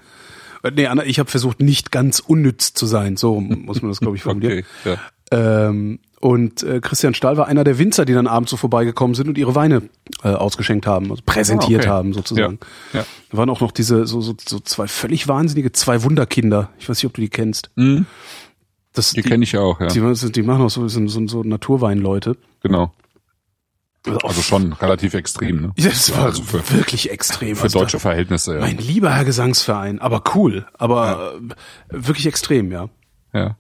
Äh, Nee, Anna, ich habe versucht, nicht ganz unnütz zu sein. So muss man das, glaube ich, formulieren. Okay, ja. Ähm, und äh, Christian Stahl war einer der Winzer, die dann abends so vorbeigekommen sind und ihre Weine äh, ausgeschenkt haben, also präsentiert Ah, okay. haben sozusagen. Ja, ja. Da waren auch noch diese so, so, so zwei völlig wahnsinnige, zwei Wunderkinder. Ich weiß nicht, ob du die kennst. Mhm. Das, Die kenne ich ja auch, ja. Die, die, die machen auch so, so, so, Naturweinleute. Genau. Also, Also schon relativ extrem, ne? Ja, das war also für, wirklich extrem. für Also deutsche Verhältnisse, ja. mein lieber Herr Gesangsverein, aber cool, aber äh, wirklich extrem, ja. ja.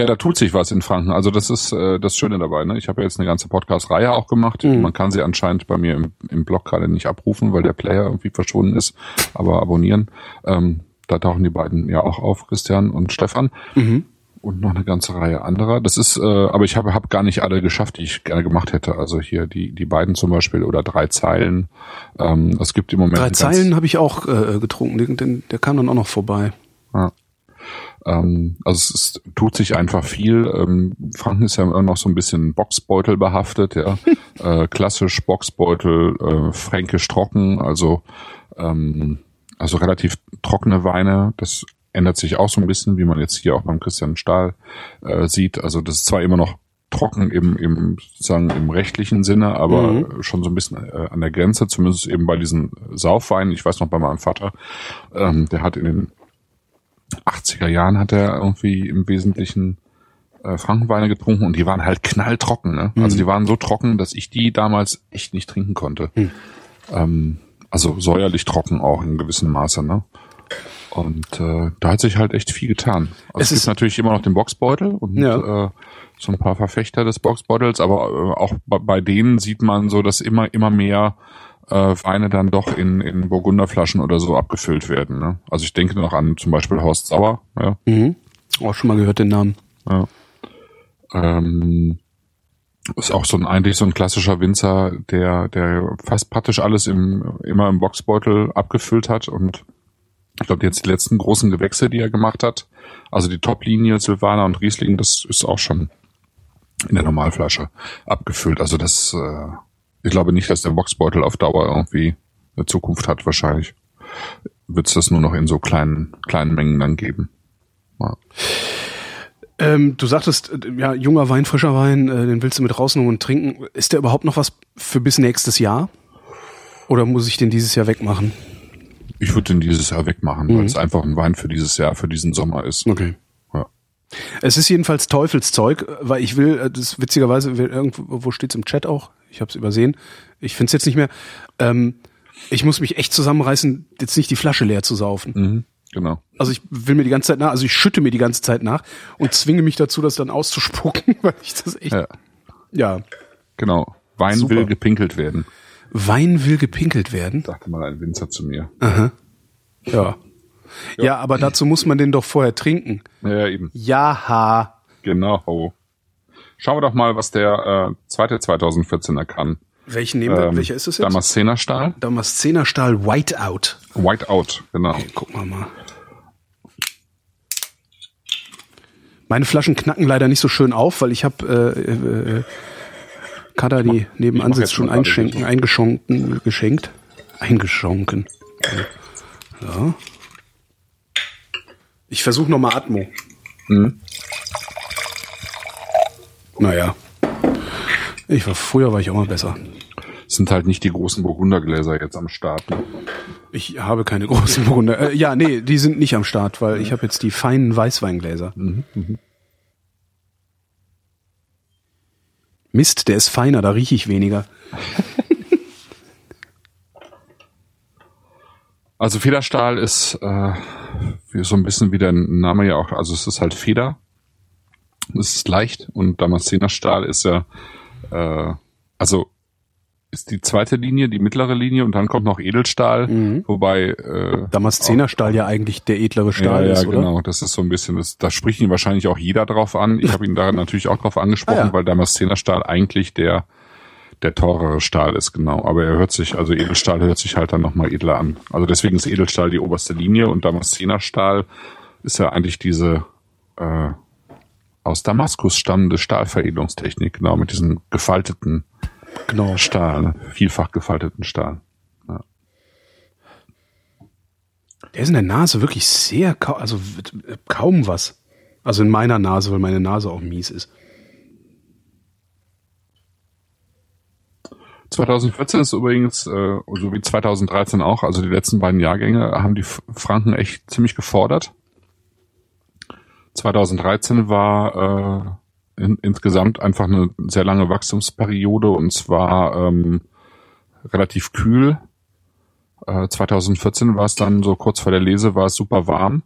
Ja, da tut sich was in Franken. Also das ist äh, das Schöne dabei. Ne? Ich habe ja jetzt eine ganze Podcast-Reihe auch gemacht. Mhm. Man kann sie anscheinend bei mir im, im Blog gerade nicht abrufen, weil der Player irgendwie verschwunden ist. Aber abonnieren. Ähm, da tauchen die beiden ja auch auf, Christian und Stefan. Mhm. Und noch eine ganze Reihe anderer. Das ist, äh, aber ich habe hab gar nicht alle geschafft, die ich gerne gemacht hätte. Also hier die die beiden zum Beispiel oder drei Zeilen. Ähm, es gibt im Moment Drei Zeilen habe ich auch äh, getrunken, den, den, der kam dann auch noch vorbei. Ja. Ähm, also es ist, tut sich einfach viel. Ähm, Franken ist ja immer noch so ein bisschen Boxbeutel behaftet, ja. äh, klassisch Boxbeutel, äh, fränkisch trocken, also ähm, also relativ trockene Weine. Das ändert sich auch so ein bisschen, wie man jetzt hier auch beim Christian Stahl äh, sieht. Also das ist zwar immer noch trocken im, im sozusagen im rechtlichen Sinne, aber Mhm. schon so ein bisschen äh, an der Grenze, zumindest eben bei diesen Saufweinen. Ich weiß noch bei meinem Vater, ähm, der hat in den 80er Jahren hat er irgendwie im Wesentlichen äh, Frankenweine getrunken und die waren halt knalltrocken. Ne? Also die waren so trocken, dass ich die damals echt nicht trinken konnte. Ähm, also säuerlich trocken auch in gewissem Maße. Ne? Und äh, da hat sich halt echt viel getan. Also Es es, gibt ist- natürlich immer noch den Boxbeutel und Ja. äh, so ein paar Verfechter des Boxbeutels, aber äh, auch bei, bei denen sieht man so, dass immer immer mehr äh, Weine dann doch in, in Burgunderflaschen oder so abgefüllt werden. Ne? Also ich denke noch an zum Beispiel Horst Sauer. Ja, Mhm. Auch schon mal gehört den Namen. ja. Ähm, ist auch so ein eigentlich so ein klassischer Winzer, der der fast praktisch alles im immer im Boxbeutel abgefüllt hat und ich glaube jetzt die letzten großen Gewächse, die er gemacht hat, also die Top-Linie Silvaner und Riesling, das ist auch schon in der Normalflasche abgefüllt. Also das, äh, ich glaube nicht, dass der Boxbeutel auf Dauer irgendwie eine Zukunft hat. Wahrscheinlich wird es das nur noch in so kleinen kleinen Mengen dann geben. Ja. Ähm, du sagtest, ja, junger Wein, frischer Wein, äh, den willst du mit rausnehmen und trinken. Ist der überhaupt noch was für bis nächstes Jahr? Oder muss ich den dieses Jahr wegmachen? Ich würde den dieses Jahr wegmachen, mhm. weil es einfach ein Wein für dieses Jahr, für diesen Sommer ist. Okay. Ja. Es ist jedenfalls Teufelszeug, weil ich will, äh, das witzigerweise, irgendwo steht's im Chat auch, ich habe es übersehen, ich finde es jetzt nicht mehr, ähm, ich muss mich echt zusammenreißen, jetzt nicht die Flasche leer zu saufen. Mhm. Genau. Also ich will mir die ganze Zeit nach, also ich schütte mir die ganze Zeit nach und zwinge mich dazu, das dann auszuspucken, weil ich das echt. Ja. ja. Genau. Wein Super. will gepinkelt werden. Wein will gepinkelt werden? Sagte mal ein Winzer zu mir. Aha. Ja. Ja, ja aber dazu muss man den doch vorher trinken. Ja, eben. Ja. Genau. Schauen wir doch mal, was der äh, zweite 2014er kann. Welchen nehmen wir? Ähm, Welcher ist es jetzt? Damaszener Stahl. Damaszener Stahl Whiteout. Whiteout, genau. Okay, gucken wir mal. Meine Flaschen knacken leider nicht so schön auf, weil ich habe äh, äh, Kada die nebenan sitzt schon einschenken, eingeschonken, geschenkt, eingeschonken. Ja. Ich versuche nochmal Atmo. Mhm. Naja. Ich war früher war ich auch mal besser. sind halt nicht die großen Burgundergläser jetzt am Start. Ne? Ich habe keine großen Burgunder. Äh, ja, nee, die sind nicht am Start, weil ich habe jetzt die feinen Weißweingläser. Mhm, mh. Mist, der ist feiner, da rieche ich weniger. Also Federstahl ist äh, so ein bisschen wie der Name ja auch, also es ist halt Feder. Es ist leicht und Damaszenerstahl ist ja, äh, also ist die zweite Linie, die mittlere Linie und dann kommt noch Edelstahl, mhm. wobei äh, Damaszenerstahl ja eigentlich der edlere Stahl ja, ist, ja, oder? genau, das ist so ein bisschen, das, da spricht ihn wahrscheinlich auch jeder drauf an. Ich habe ihn da natürlich auch drauf angesprochen, ah, ja. weil Damaszenerstahl eigentlich der der teurere Stahl ist, genau. Aber er hört sich, also Edelstahl hört sich halt dann nochmal edler an. Also deswegen ist Edelstahl die oberste Linie und Damaszenerstahl ist ja eigentlich diese äh, aus Damaskus stammende Stahlveredelungstechnik, genau, mit diesen gefalteten Genau. Stahl, vielfach gefalteten Stahl. Ja. Der ist in der Nase wirklich sehr, also kaum was. Also in meiner Nase, weil meine Nase auch mies ist. 2014 ist übrigens, äh, so wie 2013 auch, also die letzten beiden Jahrgänge haben die Franken echt ziemlich gefordert. 2013 war äh, in, insgesamt einfach eine sehr lange Wachstumsperiode und zwar ähm, relativ kühl. Äh, 2014 war es dann so kurz vor der Lese, war es super warm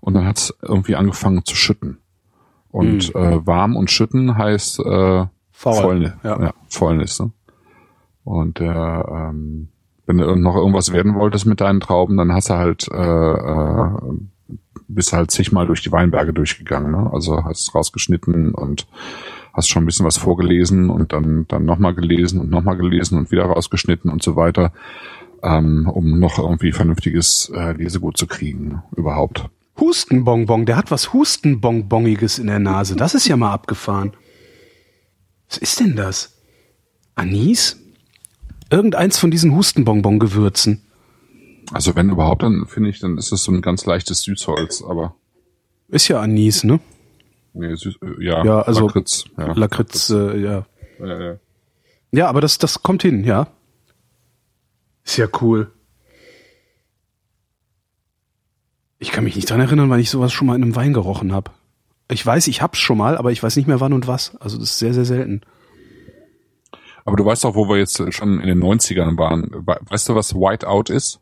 und dann hat es irgendwie angefangen zu schütten. Und mhm. äh, warm und schütten heißt äh, Faul. Fäulnis. Ja. ja, Fäulnis. Ne? Und äh, ähm, wenn du noch irgendwas werden wolltest mit deinen Trauben, dann hast du halt äh, äh, bist halt zigmal durch die Weinberge durchgegangen, ne? Also hast rausgeschnitten und hast schon ein bisschen was vorgelesen und dann, dann nochmal gelesen und nochmal gelesen und wieder rausgeschnitten und so weiter, ähm, um noch irgendwie vernünftiges äh, Lesegut zu kriegen, überhaupt. Hustenbonbon, der hat was Hustenbonboniges in der Nase. Das ist ja mal abgefahren. Was ist denn das? Anis? Irgendeins von diesen Hustenbonbon-Gewürzen. Also wenn überhaupt, dann finde ich, dann ist es so ein ganz leichtes Süßholz, aber. Ist ja Anis, ne? Nee, süß, äh, ja, ja, also Lakritz. Ja, Lakritz, äh, ja. Ja, ja. ja, aber das, das kommt hin, ja. Ist ja cool. Ich kann mich nicht dran erinnern, weil ich sowas schon mal in einem Wein gerochen habe. Ich weiß, ich hab's schon mal, aber ich weiß nicht mehr wann und was. Also das ist sehr, sehr selten. Aber du weißt doch, wo wir jetzt schon in den 90ern waren. Weißt du, was Whiteout ist?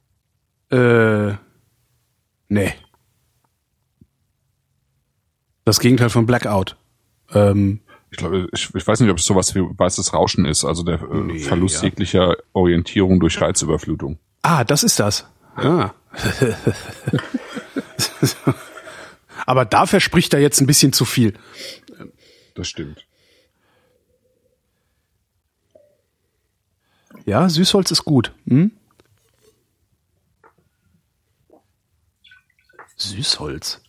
Äh, nee. Das Gegenteil von Blackout. Ähm, ich glaube, ich, ich, weiß nicht, ob es sowas wie weißes Rauschen ist, also der äh, nee, Verlust ja. jeglicher Orientierung durch Reizüberflutung. Ah, das ist das. Ah. Aber da verspricht er jetzt ein bisschen zu viel. Das stimmt. Ja, Süßholz ist gut. Hm? Süßholz.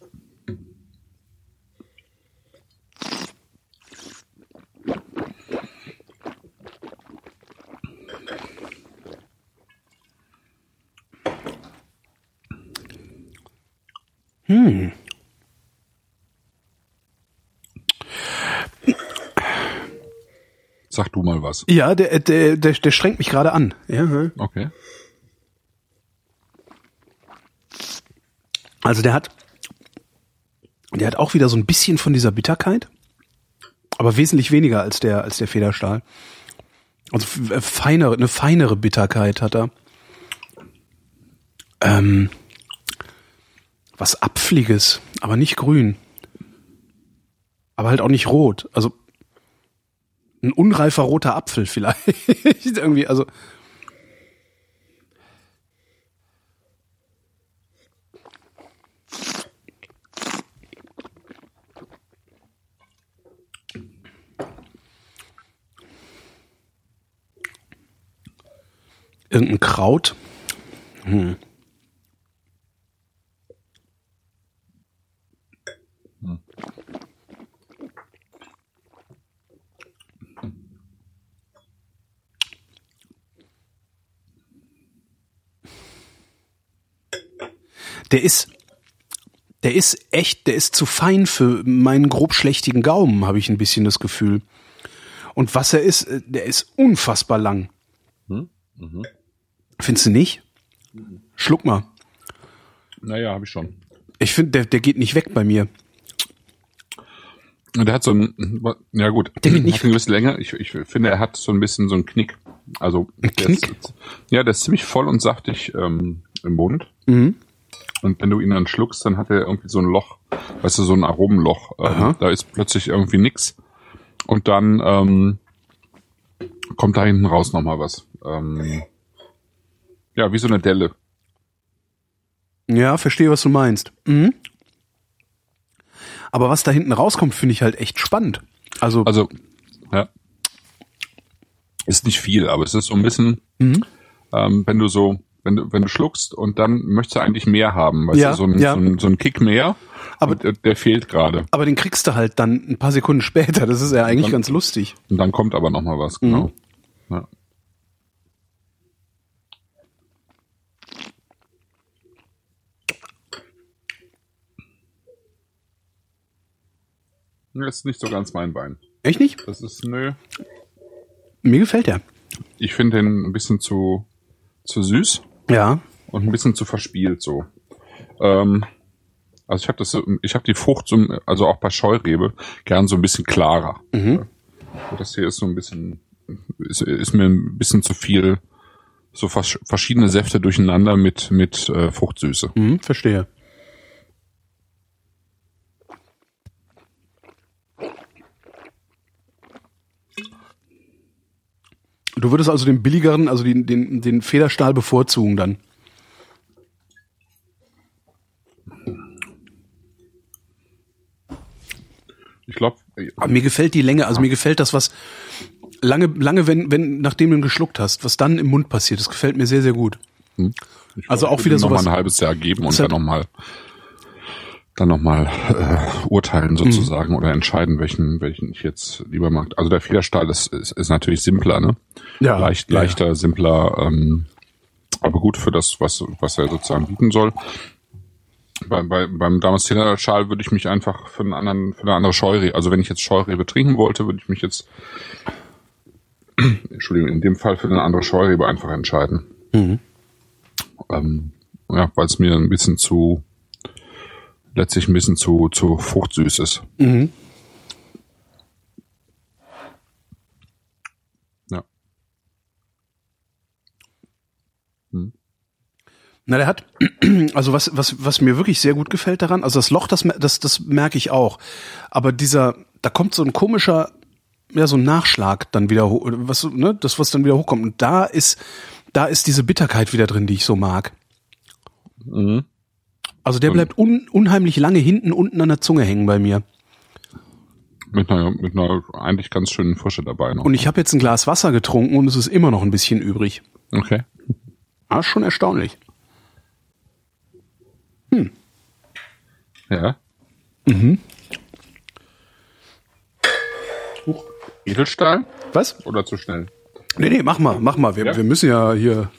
Sag du mal was. Ja, der, der, der, der strengt mich gerade an. Ja. Okay. Also der hat, der hat auch wieder so ein bisschen von dieser Bitterkeit, aber wesentlich weniger als der, als der Federstahl. Also äh, feinere, eine feinere Bitterkeit hat er. Ähm, was Apfliges, aber nicht grün. Aber halt auch nicht rot. Also ein unreifer roter Apfel vielleicht. Irgendwie, also. Irgendein Kraut. Hm. Der ist, der ist echt, der ist zu fein für meinen grobschlächtigen Gaumen, habe ich ein bisschen das Gefühl. Und was er ist, äh, der ist unfassbar lang. Findest du nicht? Schluck mal. Naja, habe ich schon. Ich finde, der, der geht nicht weg bei mir. Und Der hat so ein, ja gut, Der geht nicht hat eine gewisse Länge. Ich, ich finde, er hat so ein bisschen so einen Knick. Also Ein der Knick? Ist, ja, der ist ziemlich voll und saftig ähm, im Mund. Mhm. Und wenn du ihn dann schluckst, dann hat er irgendwie so ein Loch, weißt du, so ein Aromenloch. Ähm, da ist plötzlich irgendwie nix. Und dann ähm, kommt da hinten raus nochmal was. Ähm, ja, wie so eine Delle. Ja, verstehe, was du meinst. Mhm. Aber was da hinten rauskommt, finde ich halt echt spannend. Also, Also, ja. Ist nicht viel, aber es ist so ein bisschen, Mhm. ähm, wenn du so, wenn du, wenn du schluckst und dann möchtest du eigentlich mehr haben, weißt Ja, du, so ein, ja. so ein, so ein Kick mehr. Aber- der, der fehlt gerade. aber den kriegst du halt dann ein paar Sekunden später. Das ist ja eigentlich Dann- ganz lustig. Und dann kommt aber noch mal was, genau. Ja. Das ist nicht so ganz mein Bein. Echt nicht? Das ist, nö. Mir gefällt der. Ich finde den ein bisschen zu, zu süß Ja. und ein bisschen zu verspielt so. Ähm, also ich habe das, ich habe die Frucht, so, also auch bei Scheurebe, gern so ein bisschen klarer. Mhm. Das hier ist so ein bisschen, ist, ist mir ein bisschen zu viel, so vers verschiedene Säfte durcheinander mit mit äh, Fruchtsüße. Mhm, verstehe. Du würdest also den billigeren, also den, den, den Federstahl bevorzugen dann. Ich glaube, mir gefällt die Länge, also mir gefällt das, was lange, lange, wenn, wenn, nachdem du ihn geschluckt hast, was dann im Mund passiert, das gefällt mir sehr, sehr gut. Also auch wieder noch mal sowas- ein halbes Jahr geben und dann halt- noch mal dann noch mal äh, urteilen sozusagen oder entscheiden, welchen welchen ich jetzt lieber mag. Also der Federstahl ist, ist, ist natürlich simpler, ne? Ja, Leicht, ja, leichter, simpler, ähm, aber gut für das, was was er sozusagen bieten soll. Bei, bei, beim Damaszener Schal würde ich mich einfach für einen anderen, für eine andere Scheurebe, also wenn ich jetzt Scheurebe trinken wollte, würde ich mich jetzt, Entschuldigung, in dem Fall für eine andere Scheurebe einfach entscheiden. Mhm. Ähm, ja, weil es mir ein bisschen zu, letztlich ein bisschen zu, zu fruchtsüß ist. Mhm. Ja. Na, der hat, also was, was, was mir wirklich sehr gut gefällt daran, also das Loch, das, das, das merke ich auch. Aber dieser, da kommt so ein komischer, ja, so ein Nachschlag dann wieder hoch, was, ne, das, was dann wieder hochkommt. Und da ist, da ist diese Bitterkeit wieder drin, die ich so mag. Mhm. Also der bleibt un, unheimlich lange hinten unten an der Zunge hängen bei mir. Mit einer, mit einer eigentlich ganz schönen Frische dabei noch. Und ich habe jetzt ein Glas Wasser getrunken und es ist immer noch ein bisschen übrig. okay. Ah, schon erstaunlich. Ja. Edelstahl Was? oder zu schnell? Nee, nee, mach mal, mach mal. Wir, Ja? wir müssen ja hier.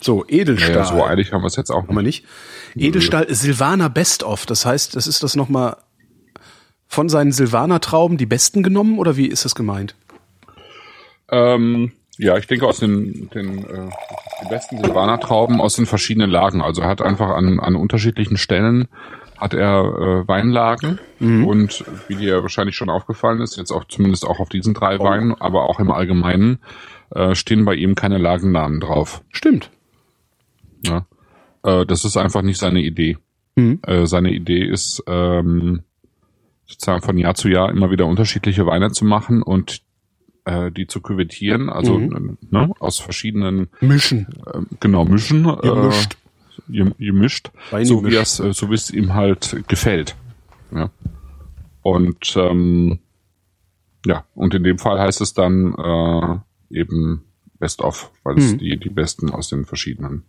So, Edelstahl. Ja, so eilig haben wir es jetzt auch Haben wir nicht? Edelstahl Silvaner Best of. Das heißt, das ist das nochmal von seinen Silvaner Trauben die besten genommen oder wie ist das gemeint? Ähm, ja, ich denke aus den, den äh, die besten Silvaner Trauben aus den verschiedenen Lagen. Also er hat einfach an, an unterschiedlichen Stellen hat er äh, Weinlagen und wie dir wahrscheinlich schon aufgefallen ist, jetzt auch zumindest auch auf diesen drei Weinen, aber auch im Allgemeinen äh, stehen bei ihm keine Lagennamen drauf. Stimmt. Ja. Äh, das ist einfach nicht seine Idee. Äh, seine Idee ist, ähm, sozusagen von Jahr zu Jahr immer wieder unterschiedliche Weine zu machen und äh, die zu küvettieren, also ne, aus verschiedenen Mischen. äh, genau mischen, Gemischt. äh, gem- gemischt, Wein so wie es, äh, so wie es ihm halt gefällt. Ja. Und ähm, ja, und in dem Fall heißt es dann äh, eben Best of, weil es die die besten aus den verschiedenen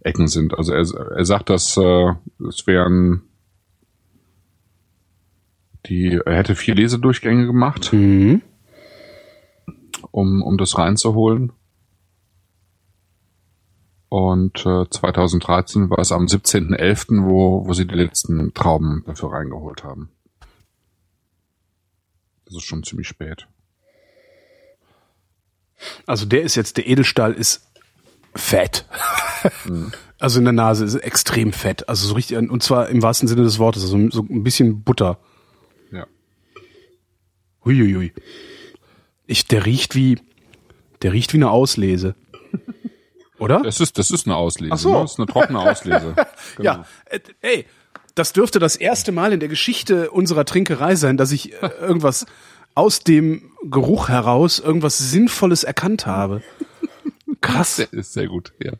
Ecken sind. Also er, er sagt, dass äh, es wären die er hätte vier Lesedurchgänge gemacht, Mhm. um um das reinzuholen. Und äh, 2013 war es am 17.11., wo, wo sie die letzten Trauben dafür reingeholt haben. Das ist schon ziemlich spät. Also der ist jetzt, der Edelstahl ist fett. Also in der Nase ist extrem fett. Also so richtig, und zwar im wahrsten Sinne des Wortes, also so ein bisschen Butter. Ja. Huiuiui. Ich, der riecht wie, der riecht wie eine Auslese. Oder? Das ist, das ist eine Auslese. Ach so. Ne? Das ist eine trockene Auslese. Genau. Ja, äh, ey, das dürfte das erste Mal in der Geschichte unserer Trinkerei sein, dass ich äh, irgendwas aus dem Geruch heraus, irgendwas Sinnvolles erkannt habe. Krass. Der ist sehr gut, ja.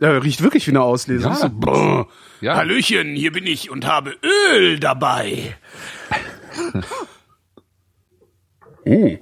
Ja, riecht wirklich wie eine Auslese. Ja. So, brr. Ja. Hallöchen, hier bin ich und habe Öl dabei. oh.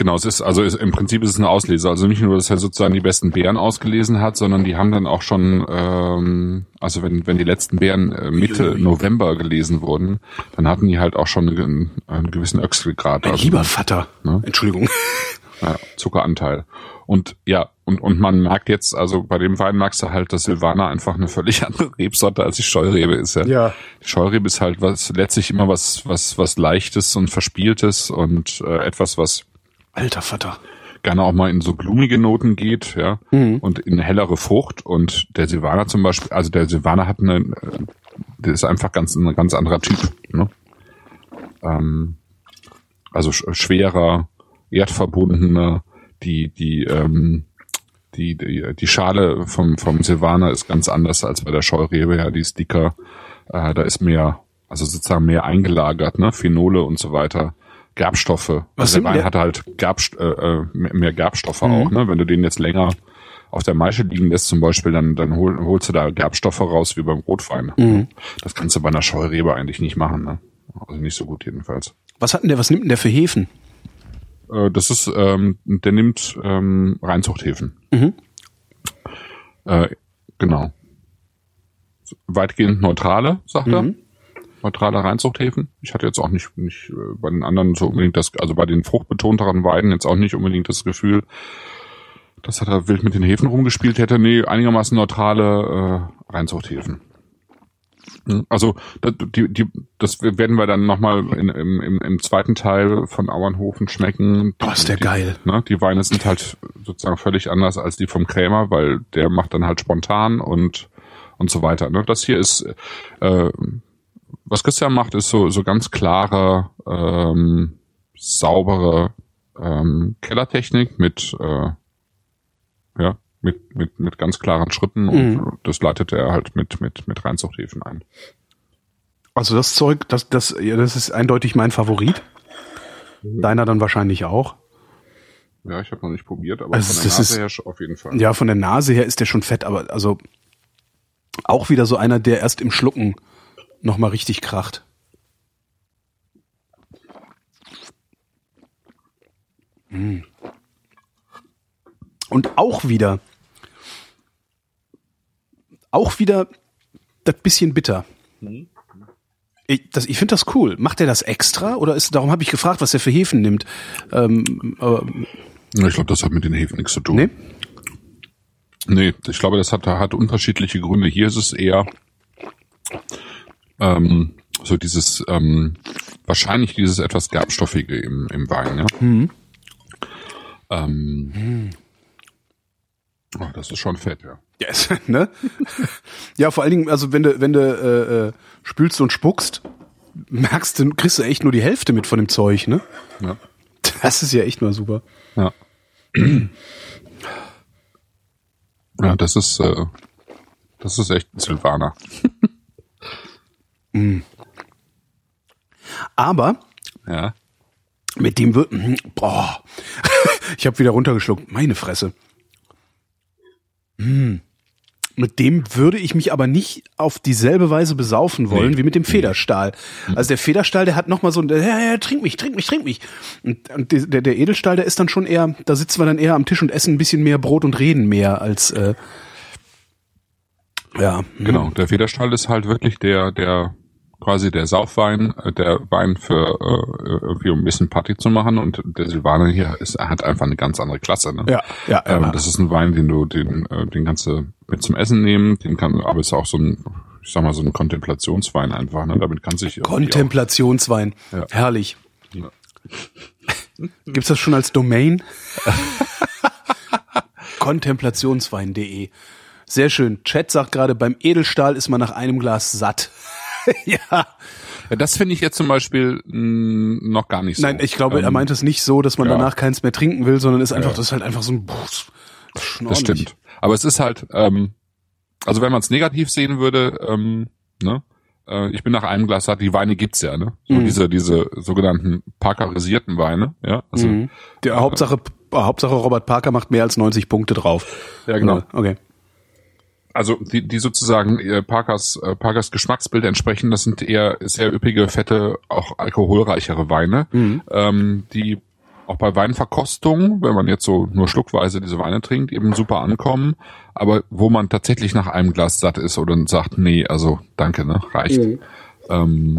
Genau, es ist, also es, im Prinzip ist es eine Auslese. Also nicht nur, dass er sozusagen die besten Beeren ausgelesen hat, sondern die haben dann auch schon, ähm, also wenn, wenn die letzten Beeren äh, Mitte November gelesen wurden, dann hatten die halt auch schon einen, einen gewissen Öxelgrad, Mein also lieber Vater. Ne? Entschuldigung. ja, Zuckeranteil. Und ja, und, und man merkt jetzt, also bei dem Wein merkst du halt, dass Silvaner einfach eine völlig andere Rebsorte als die Scheurebe ist. Ja. Ja. Die Scheurebe ist halt was letztlich immer was, was, was Leichtes und Verspieltes und äh, etwas, was Alter Vater. gerne auch mal in so blumige Noten geht, ja, und in hellere Frucht. Und der Silvaner zum Beispiel, also der Silvaner hat eine, der ist einfach ganz ein ganz anderer Typ, ne? Ähm, also sch schwerer, erdverbundener, die die ähm, die, die die Schale vom vom Silvaner ist ganz anders als bei der Scheurebe, ja, die ist dicker, äh, da ist mehr, also sozusagen mehr eingelagert, ne, Phenole und so weiter. Gerbstoffe. Was also der Wein der- hat halt Gerbst, äh, äh, mehr Gerbstoffe auch, ne? Wenn du den jetzt länger auf der Maische liegen lässt zum Beispiel, dann, dann hol, holst du da Gerbstoffe raus wie beim Rotwein. Das kannst du bei einer Scheurebe eigentlich nicht machen, ne? Also nicht so gut jedenfalls. Was hat denn der, was nimmt denn der für Hefen? Äh, das ist, ähm, der nimmt ähm, Reinzuchthäfen. Mhm. Äh, genau. Weitgehend neutrale, sagt Mhm. er. Neutrale Reinzuchthäfen. Ich hatte jetzt auch nicht, nicht äh, bei den anderen so unbedingt das, also bei den fruchtbetonteren Weiden jetzt auch nicht unbedingt das Gefühl, dass er da wild mit den Hefen rumgespielt hätte. Nee, einigermaßen neutrale äh, Reinzuchthäfen. Hm, Also das, die, die, das werden wir dann nochmal im, im, im zweiten Teil von Auernhofen schmecken. Boah, ist der die, geil. Ne, die Weine sind halt sozusagen völlig anders als die vom Krämer, weil der macht dann halt spontan und und so weiter. Ne? Das hier ist, äh, was Christian macht, ist so so ganz klare, ähm, saubere ähm, Kellertechnik mit äh, ja mit mit mit ganz klaren Schritten und das leitet er halt mit mit mit Reinzuchthäfen ein. Also das Zeug, das, das, ja, das ist eindeutig mein Favorit. Deiner dann wahrscheinlich auch. Ja, ich habe noch nicht probiert, aber Also von der das Nase ist- her auf jeden Fall. Ja, von der Nase her ist der schon fett, aber also auch wieder so einer, der erst im Schlucken nochmal richtig kracht. Mm. Und auch wieder, auch wieder das bisschen bitter. Ich, das- ich finde das cool. Macht er das extra oder ist darum habe ich gefragt, was er für Hefen nimmt? Ähm, aber, Ich glaube, das hat mit den Hefen nichts zu tun. nee? Nee, ich glaube, das hat, hat unterschiedliche Gründe. Hier ist es eher ähm, so dieses, ähm, wahrscheinlich dieses etwas Gerbstoffige im, im Wein, ja. Ähm, oh, das ist schon fett, ja. Ja, ist, ne? ja, vor allen Dingen, also wenn du, wenn du äh, äh, spülst und spuckst, merkst du, kriegst du echt nur die Hälfte mit von dem Zeug, ne? Ja. Das ist ja echt mal super. Ja, ja das ist, äh, das ist echt ein Silvaner. Aber Ja. mit dem wird, mhm, boah, ich habe wieder runtergeschluckt, meine Fresse. Hm. Mit dem würde ich mich aber nicht auf dieselbe Weise besaufen wollen Nee. wie mit dem Federstahl. Also der Federstahl, der hat noch mal so ein, ja, ja, trink mich, trink mich, trink mich. Und, und der, der Edelstahl, der ist dann schon eher, da sitzen wir dann eher am Tisch und essen ein bisschen mehr Brot und reden mehr als, äh, ja. Genau, der Federstahl ist halt wirklich der, der quasi der Saufwein, äh, der Wein für äh, irgendwie um ein bisschen Party zu machen und der Silvaner hier ist, hat einfach eine ganz andere Klasse. Ne? Ja, ja, Ähm, ja. das ist ein Wein, den du, den, äh, den kannst du mit zum Essen nehmen, den kann, aber ist auch so ein, ich sag mal, so ein Kontemplationswein einfach, ne? Damit kann sich Kontemplationswein. Ja. Herrlich. Ja. Gibt's das schon als Domain? Kontemplationswein.de. Sehr schön. Chat sagt gerade, beim Edelstahl ist man nach einem Glas satt. ja. das finde ich jetzt zum Beispiel mh, noch gar nicht so. Nein, ich glaube, er Ähm, meint es nicht so, dass man ja. danach keins mehr trinken will, sondern ist einfach, Ja. das ist halt einfach so ein, boah, das stimmt. Aber es ist halt, ähm, also wenn man es negativ sehen würde, ähm, ne, äh, ich bin nach einem Glas satt, die Weine gibt's ja, ne? So Mhm. diese, diese sogenannten parkerisierten Weine, ja. Also, Mhm. Der Hauptsache, Hauptsache Robert Parker macht mehr als 90 Punkte drauf. Ja, genau. Okay. Also die, die sozusagen äh, Parkers, äh, Parkers Geschmacksbild entsprechen, das sind eher sehr üppige, fette, auch alkoholreichere Weine, Mhm. ähm, die auch bei Weinverkostung, wenn man jetzt so nur schluckweise diese Weine trinkt, eben super ankommen, aber wo man tatsächlich nach einem Glas satt ist oder sagt, nee, also danke, ne, reicht. Ähm,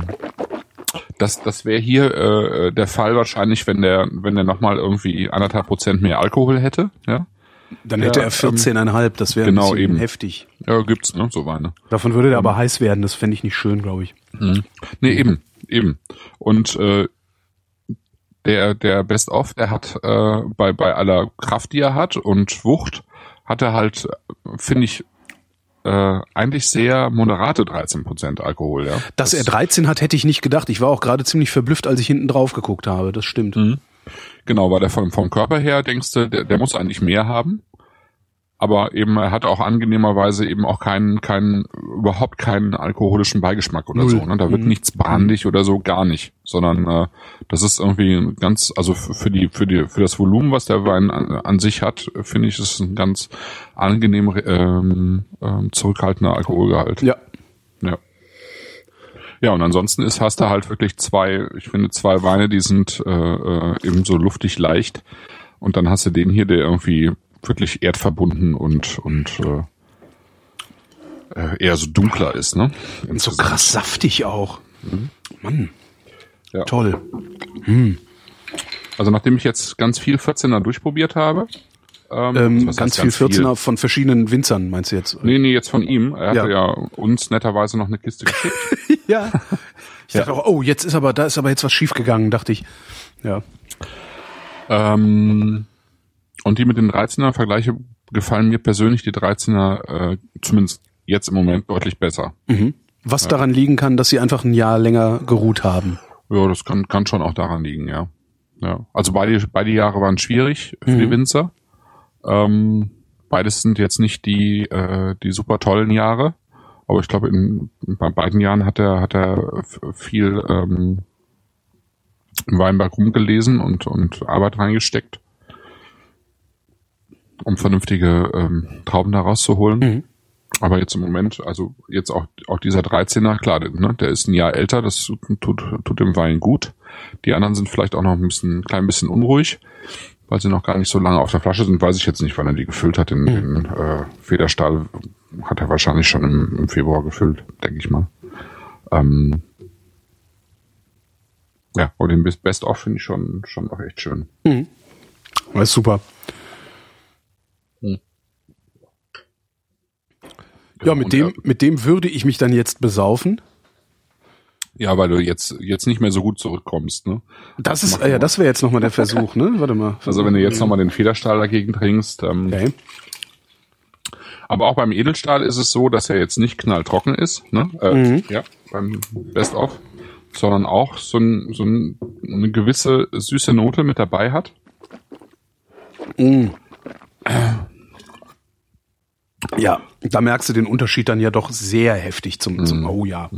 das das wäre hier äh, der Fall wahrscheinlich, wenn der wenn der nochmal irgendwie anderthalb Prozent mehr Alkohol hätte, ja. Dann hätte Ja, er 14,5, das wäre genau, eben. heftig. Ja, gibt's, ne, so Weine. Davon würde der aber heiß werden, das fände ich nicht schön, glaube ich. Nee, eben, eben. Und äh, der, der Best of, der hat äh, bei, bei aller Kraft, die er hat und Wucht, hat er halt, finde ich, äh, eigentlich sehr moderate 13% Alkohol, ja. Dass er 13 hat, hätte ich nicht gedacht. Ich war auch gerade ziemlich verblüfft, als ich hinten drauf geguckt habe. Das stimmt. Genau, weil der vom, vom Körper her, denkst du, der, der muss eigentlich mehr haben. Aber eben, er hat auch angenehmerweise eben auch keinen, keinen, überhaupt keinen alkoholischen Beigeschmack oder Null. so. Ne? Da wird Mhm. nichts brandig oder so, gar nicht. Sondern äh, das ist irgendwie ganz, also für die, für die, für das Volumen, was der Wein an, an sich hat, finde ich, ist es ein ganz angenehm ähm, ähm, zurückhaltender Alkoholgehalt. Ja. Ja. Ja, und ansonsten ist, hast du halt wirklich zwei, ich finde, zwei Weine, die sind äh, äh, eben so luftig leicht. Und dann hast du den hier, der irgendwie wirklich erdverbunden und, und äh, äh, eher so dunkler ist, ne? Und so krass saftig auch. Mann. Ja. Toll. Also nachdem ich jetzt ganz viel 14er durchprobiert habe, ähm, Ähm, ganz heißt viel 14er von verschiedenen Winzern, meinst du jetzt? Nee, nee, jetzt von ihm. Er Ja. hatte ja uns netterweise noch eine Kiste geschickt. Ja. Ich dachte auch, oh, jetzt ist aber, da ist aber jetzt was schief gegangen, dachte ich. Ja. Ähm, und die mit den 13er Vergleiche gefallen mir persönlich die 13er äh, zumindest jetzt im Moment deutlich besser. Was daran liegen kann, dass sie einfach ein Jahr länger geruht haben. Ja, das kann, kann schon auch daran liegen, ja. ja. Also beide, beide Jahre waren schwierig für die Winzer. Ähm, beides sind jetzt nicht die, äh, die super tollen Jahre. Aber ich glaube, in, bei beiden Jahren hat er, hat er viel ähm, im Weinberg rumgelesen und, und Arbeit reingesteckt, um vernünftige ähm, Trauben da rauszuholen. Mhm. Aber jetzt im Moment, also jetzt auch, auch dieser 13er, klar, der, ne, der ist ein Jahr älter, das tut, tut dem Wein gut. Die anderen sind vielleicht auch noch ein bisschen, ein klein bisschen unruhig, weil sie noch gar nicht so lange auf der Flasche sind, weiß ich jetzt nicht, wann er die gefüllt hat. Den, den äh, Federstahl hat er wahrscheinlich schon im, im Februar gefüllt, denke ich mal. Ähm, ja, und den Best of finde ich schon, schon auch echt schön. Mhm. Das ist super. Ja, mit dem, mit dem würde ich mich dann jetzt besaufen. Ja, weil du jetzt, jetzt nicht mehr so gut zurückkommst, ne? Das ist, machen äh, ja, das wäre jetzt nochmal der Versuch, ne? Warte mal. Also wenn du jetzt nochmal den Federstahl dagegen trinkst, ähm, Okay. aber auch beim Edelstahl ist es so, dass er jetzt nicht knalltrocken ist, ne? Äh, Mhm. Ja, beim Best of, sondern auch so, ein, so ein, eine gewisse süße Note mit dabei hat. Ja, da merkst du den Unterschied dann ja doch sehr heftig zum, zum Oh ja.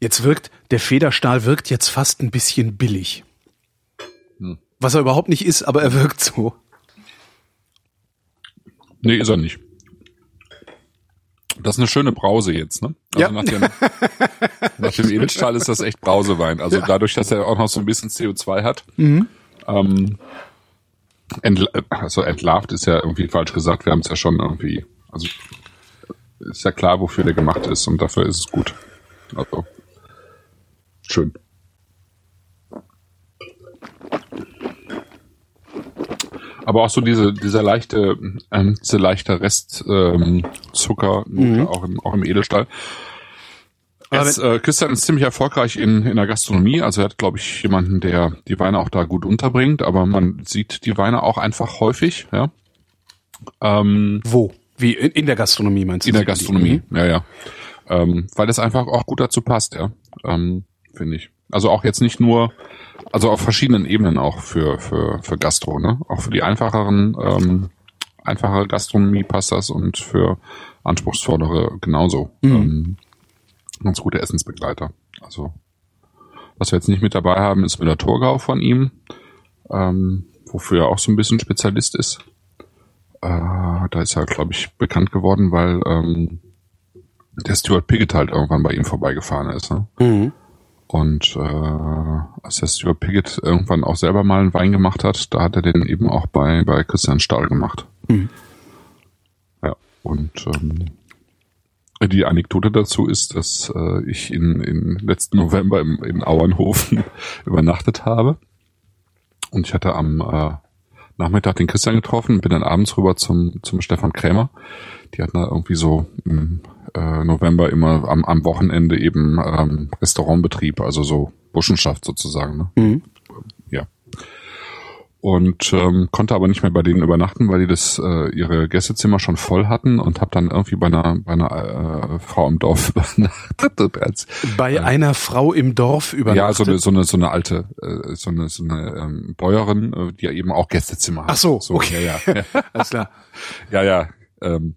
Jetzt wirkt, der Federstahl wirkt jetzt fast ein bisschen billig. Was er überhaupt nicht ist, aber er wirkt so. Nee, ist er nicht. Das ist eine schöne Brause jetzt, ne? Also Ja. nach, dem, nach dem Edelstahl ist das echt Brausewein. Also dadurch, dass er auch noch so ein bisschen CO2 hat. Mhm. Ähm, entl also entlarvt ist ja irgendwie falsch gesagt. Wir haben es ja schon irgendwie, also ist ja klar, wofür der gemacht ist und dafür ist es gut. Also schön. Aber auch so diese, dieser leichte, ähm, diese leichte Restzucker, ähm, Zucker, auch, im, auch im Edelstahl. Jetzt, äh, Christian ist ziemlich erfolgreich in, in der Gastronomie. Also er hat, glaube ich, jemanden, der die Weine auch da gut unterbringt. Aber man sieht die Weine auch einfach häufig, ja. Ähm, Wo? Wie in, in der Gastronomie meinst du? in der Gastronomie, ja, ja. Ähm, weil das einfach auch gut dazu passt, ja. Ähm, Finde ich. Also auch jetzt nicht nur, also auf verschiedenen Ebenen auch für, für, für Gastro, ne? Auch für die einfacheren, ähm, einfache Gastronomie passt das und für anspruchsvollere genauso. Ähm, ganz gute Essensbegleiter. Also, was wir jetzt nicht mit dabei haben, ist Müller Torgau von ihm, ähm, wofür er auch so ein bisschen Spezialist ist. Äh, da ist er, glaube ich, bekannt geworden, weil ähm, der Stuart Piggott halt irgendwann bei ihm vorbeigefahren ist. Ne? Mhm. Und äh, als der Stuart Piggott irgendwann auch selber mal einen Wein gemacht hat, da hat er den eben auch bei, bei Christian Stahl gemacht. Mhm. Ja, und ähm, die Anekdote dazu ist, dass äh, ich in, in letzten November im, in Auernhofen übernachtet habe. Und ich hatte am äh, Nachmittag den Christian getroffen, bin dann abends rüber zum, zum Stefan Krämer. Die hatten da irgendwie so im äh, November immer am, am Wochenende eben ähm, Restaurantbetrieb, also so Burschenschaft sozusagen. Ne? Mhm. Ja. Und ähm, konnte aber nicht mehr bei denen übernachten, weil die das äh, ihre Gästezimmer schon voll hatten und habe dann irgendwie bei einer bei einer äh, Frau im Dorf übernachtet. Als, Bei einer Frau im Dorf übernachtet. ja, so eine, so eine so eine alte äh, so eine so eine ähm, Bäuerin, äh, die ja eben auch Gästezimmer hat. Ach so, okay. ja, ja. Alles klar. Ja, ja. Ähm,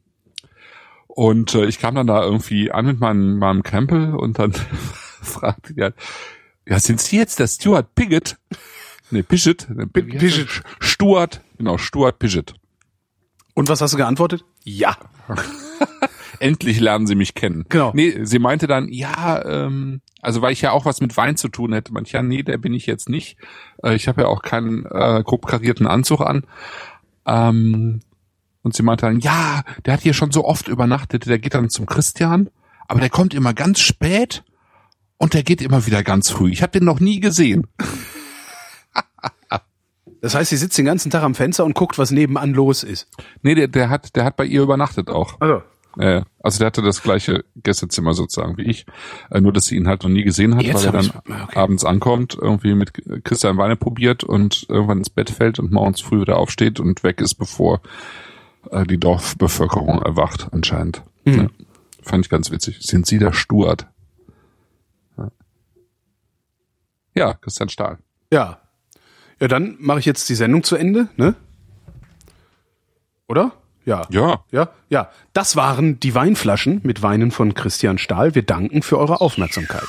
und äh, ich kam dann da irgendwie an mit meinem, meinem Krempel und dann fragte die halt, ja, sind Sie jetzt der Stuart Piggott? Nee, heißt der? Piggott. Stuart, genau, Stuart Piggott. Und was hast du geantwortet? Ja. Endlich lernen Sie mich kennen. Genau. Nee, sie meinte dann, ja, ähm, also weil ich ja auch was mit Wein zu tun hätte. Manch ja, nee, der bin ich jetzt nicht. Äh, ich habe ja auch keinen äh, grob karierten Anzug an. Ähm, und sie meinte dann, ja, der hat hier schon so oft übernachtet, der geht dann zum Christian, aber der kommt immer ganz spät und der geht immer wieder ganz früh. Ich habe den noch nie gesehen. Das heißt, sie sitzt den ganzen Tag am Fenster und guckt, was nebenan los ist. Nee, der, der hat, der hat bei ihr übernachtet auch. Also. Äh, also der hatte das gleiche Gästezimmer sozusagen wie ich, äh, nur dass sie ihn halt noch nie gesehen hat, Jetzt weil er dann ich's- okay. abends ankommt, irgendwie mit Christian Weine probiert und irgendwann ins Bett fällt und morgens früh wieder aufsteht und weg ist, bevor äh, die Dorfbevölkerung erwacht anscheinend. Mhm. Ja. Fand ich ganz witzig. Sind Sie der Stuart? Ja, ja Christian Stahl. Ja. Ja, dann mache ich jetzt die Sendung zu Ende, ne? Oder? Ja. Ja, Ja, ja. Das waren die Weinflaschen mit Weinen von Christian Stahl. Wir danken für eure Aufmerksamkeit.